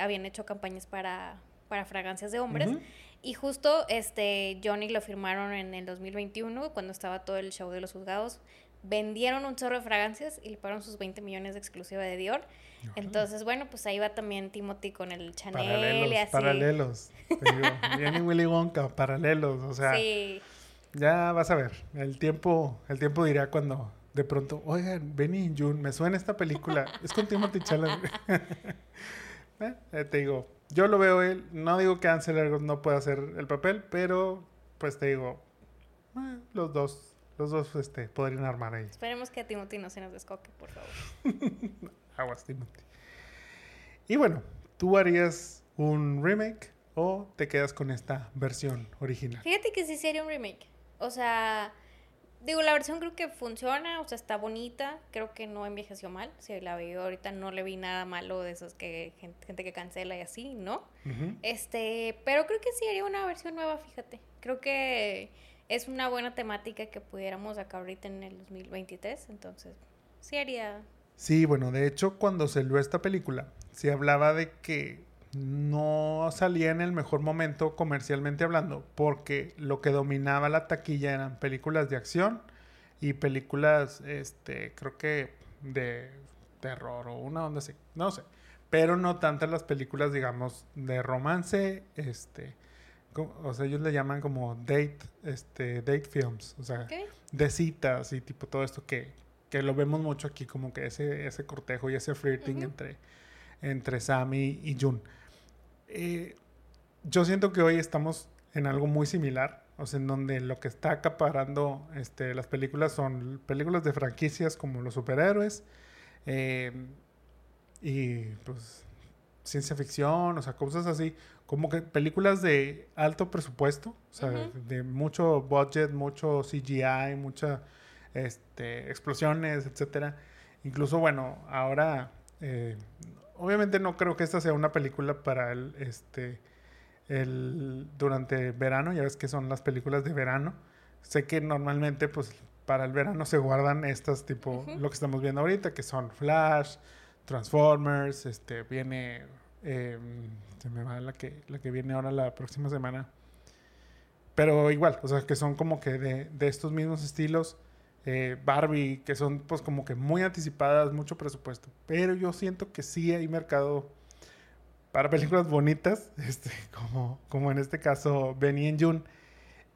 habían hecho campañas para, para fragancias de hombres. Ujú. Y justo este Johnny lo firmaron en el 2021, cuando estaba todo el show de los juzgados. Vendieron un chorro de fragancias y le pagaron sus 20 millones de exclusiva de Dior. Entonces, bueno, pues ahí va también Timothy con el Chanel Paralelos, y así. paralelos. Viene Willy Wonka, paralelos. O sea, sí. ya vas a ver. El tiempo, el tiempo dirá cuando de pronto, oigan, Benny y June, me suena esta película. es con Timothy Chalamet. Eh, te digo, yo lo veo él. No digo que Ansel Elgort no pueda hacer el papel, pero pues te digo, eh, los dos, los dos este, podrían armar ahí. Esperemos que a Timothy no se nos descoque, por favor. Aguas, Timothy. Y bueno, ¿tú harías un remake o te quedas con esta versión original? Fíjate que sí sería un remake. O sea, digo, la versión creo que funciona, o sea, está bonita. Creo que no envejeció mal. Si la veo ahorita, no le vi nada malo de esos que gente, gente que cancela y así, ¿no? Este, pero creo que sí haría una versión nueva, fíjate. Creo que es una buena temática que pudiéramos sacar ahorita en el 2023. Entonces, sí haría. Sí, bueno, de hecho, cuando salió esta película, se hablaba de que no salía en el mejor momento comercialmente hablando, porque lo que dominaba la taquilla eran películas de acción y películas, este, creo que de terror o una onda así, no sé, pero no tantas las películas, digamos, de romance, este, o sea, ellos le llaman como date, este, date films, o sea, ¿Qué? de citas y tipo todo esto que, que lo vemos mucho aquí, como que ese, ese cortejo y ese flirting entre, entre Sammy y Jun. Eh, yo siento que hoy estamos en algo muy similar, o sea, en donde lo que está acaparando este, las películas son películas de franquicias como los superhéroes eh, y pues ciencia ficción, o sea, cosas así, como que películas de alto presupuesto, o sea, de mucho budget, mucho CGI, muchas este, explosiones, etcétera. Incluso, bueno, ahora, eh, obviamente no creo que esta sea una película para el, este, el, durante verano, ya ves que son las películas de verano. Sé que normalmente, pues, para el verano se guardan estas, tipo, lo que estamos viendo ahorita, que son Flash, Transformers, este, viene, eh, se me va la que, la que viene ahora la próxima semana. Pero igual, o sea, que son como que de, de estos mismos estilos. Eh, Barbie, que son pues como que muy anticipadas, mucho presupuesto. Pero yo siento que sí hay mercado para películas bonitas, este, como, como en este caso Benny and June.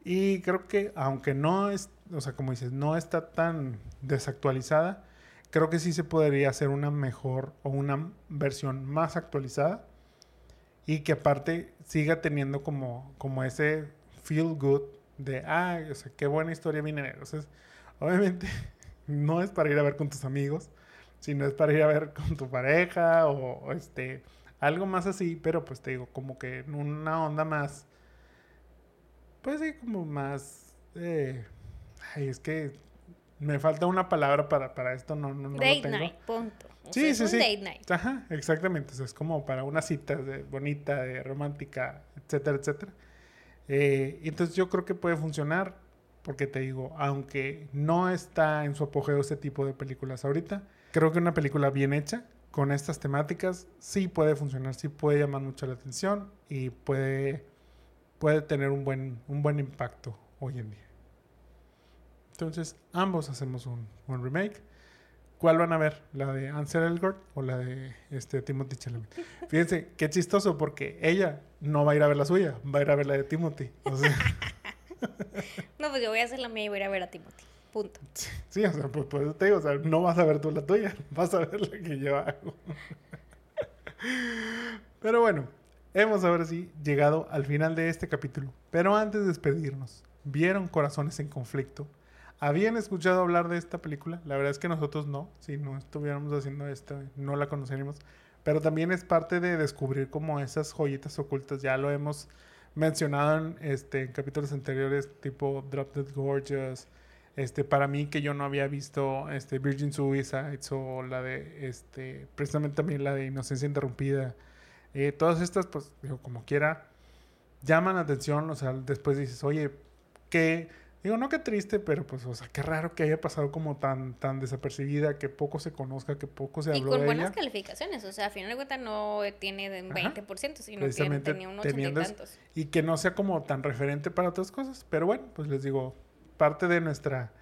Y creo que aunque no es, o sea, como dices, no está tan desactualizada, creo que sí se podría hacer una mejor o una versión más actualizada y que aparte siga teniendo como, como ese feel good de, ah, o sea, qué buena historia viene. Entonces, obviamente no es para ir a ver con tus amigos, sino es para ir a ver con tu pareja o, o este, algo más así, pero pues te digo, como que en una onda más, pues sí, como más, eh, ay, es que me falta una palabra para, para esto, no, no, no lo date tengo. night, punto. O Sí, sea, sí, un sí. date night. Ajá, exactamente. O sea, es como para una cita de, bonita, de romántica, etcétera, etcétera. Eh, y entonces yo creo que puede funcionar, porque te digo, aunque no está en su apogeo este tipo de películas ahorita, creo que una película bien hecha, con estas temáticas, sí puede funcionar, sí puede llamar mucho la atención y puede, puede tener un buen, un buen impacto hoy en día. Entonces, ambos hacemos un, un remake. ¿Cuál van a ver? ¿La de Ansel Elgort o la de este, Timothy Chalamet? Fíjense, qué chistoso porque ella no va a ir a ver la suya, va a ir a ver la de Timothy. O sea, No, pues yo voy a hacer la mía y voy a ver a Timothy. Punto. sí, o sea, pues, por eso te digo, o sea, no vas a ver tú la tuya, vas a ver la que yo hago. Pero bueno, hemos ahora sí llegado al final de este capítulo. Pero antes de despedirnos, ¿vieron Corazones en Conflicto? ¿Habían escuchado hablar de esta película? La verdad es que nosotros no. Si no estuviéramos haciendo esto, no la conoceríamos. Pero también es parte de descubrir como esas joyitas ocultas. Ya lo hemos mencionado en, este, en capítulos anteriores, tipo Drop Dead Gorgeous. Este, para mí que yo no había visto este, Virgin Suicides o la de, este, precisamente también la de Inocencia Interrumpida. Eh, todas estas, pues, digo, como quiera, llaman la atención. O sea, después dices, oye, ¿qué? Digo, no qué triste, pero pues, o sea, qué raro que haya pasado como tan, tan desapercibida, que poco se conozca, que poco se Y habló con de buenas ella. calificaciones. O sea, a final de cuentas no tiene de un Ajá. 20%, sino que tenía un 80 y tantos. y que no sea como tan referente para otras cosas. Pero bueno, pues les digo, parte de nuestra,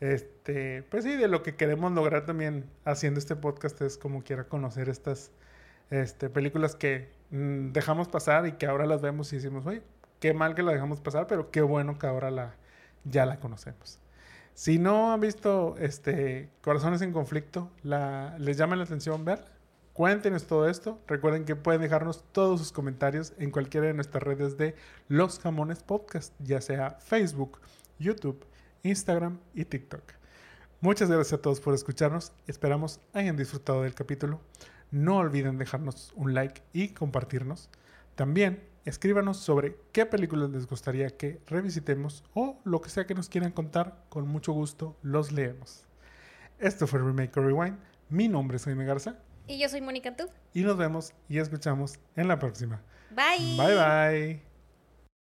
este, pues sí, de lo que queremos lograr también haciendo este podcast es como quiera conocer estas este, películas que mm, dejamos pasar y que ahora las vemos y decimos, oye, qué mal que la dejamos pasar, pero qué bueno que ahora la, ya la conocemos. Si no han visto este, Corazones en Conflicto, la, les llama la atención verla. Cuéntenos todo esto. Recuerden que pueden dejarnos todos sus comentarios en cualquiera de nuestras redes de Los Jamones Podcast, ya sea Facebook, YouTube, Instagram y TikTok. Muchas gracias a todos por escucharnos. Esperamos hayan disfrutado del capítulo. No olviden dejarnos un like y compartirnos. También escríbanos sobre qué películas les gustaría que revisitemos o lo que sea que nos quieran contar. Con mucho gusto los leemos. Esto fue Remake or Rewind. Mi nombre es Jaime Garza Y yo soy Mónica Tú. y nos vemos y escuchamos en la próxima. Bye. Bye bye.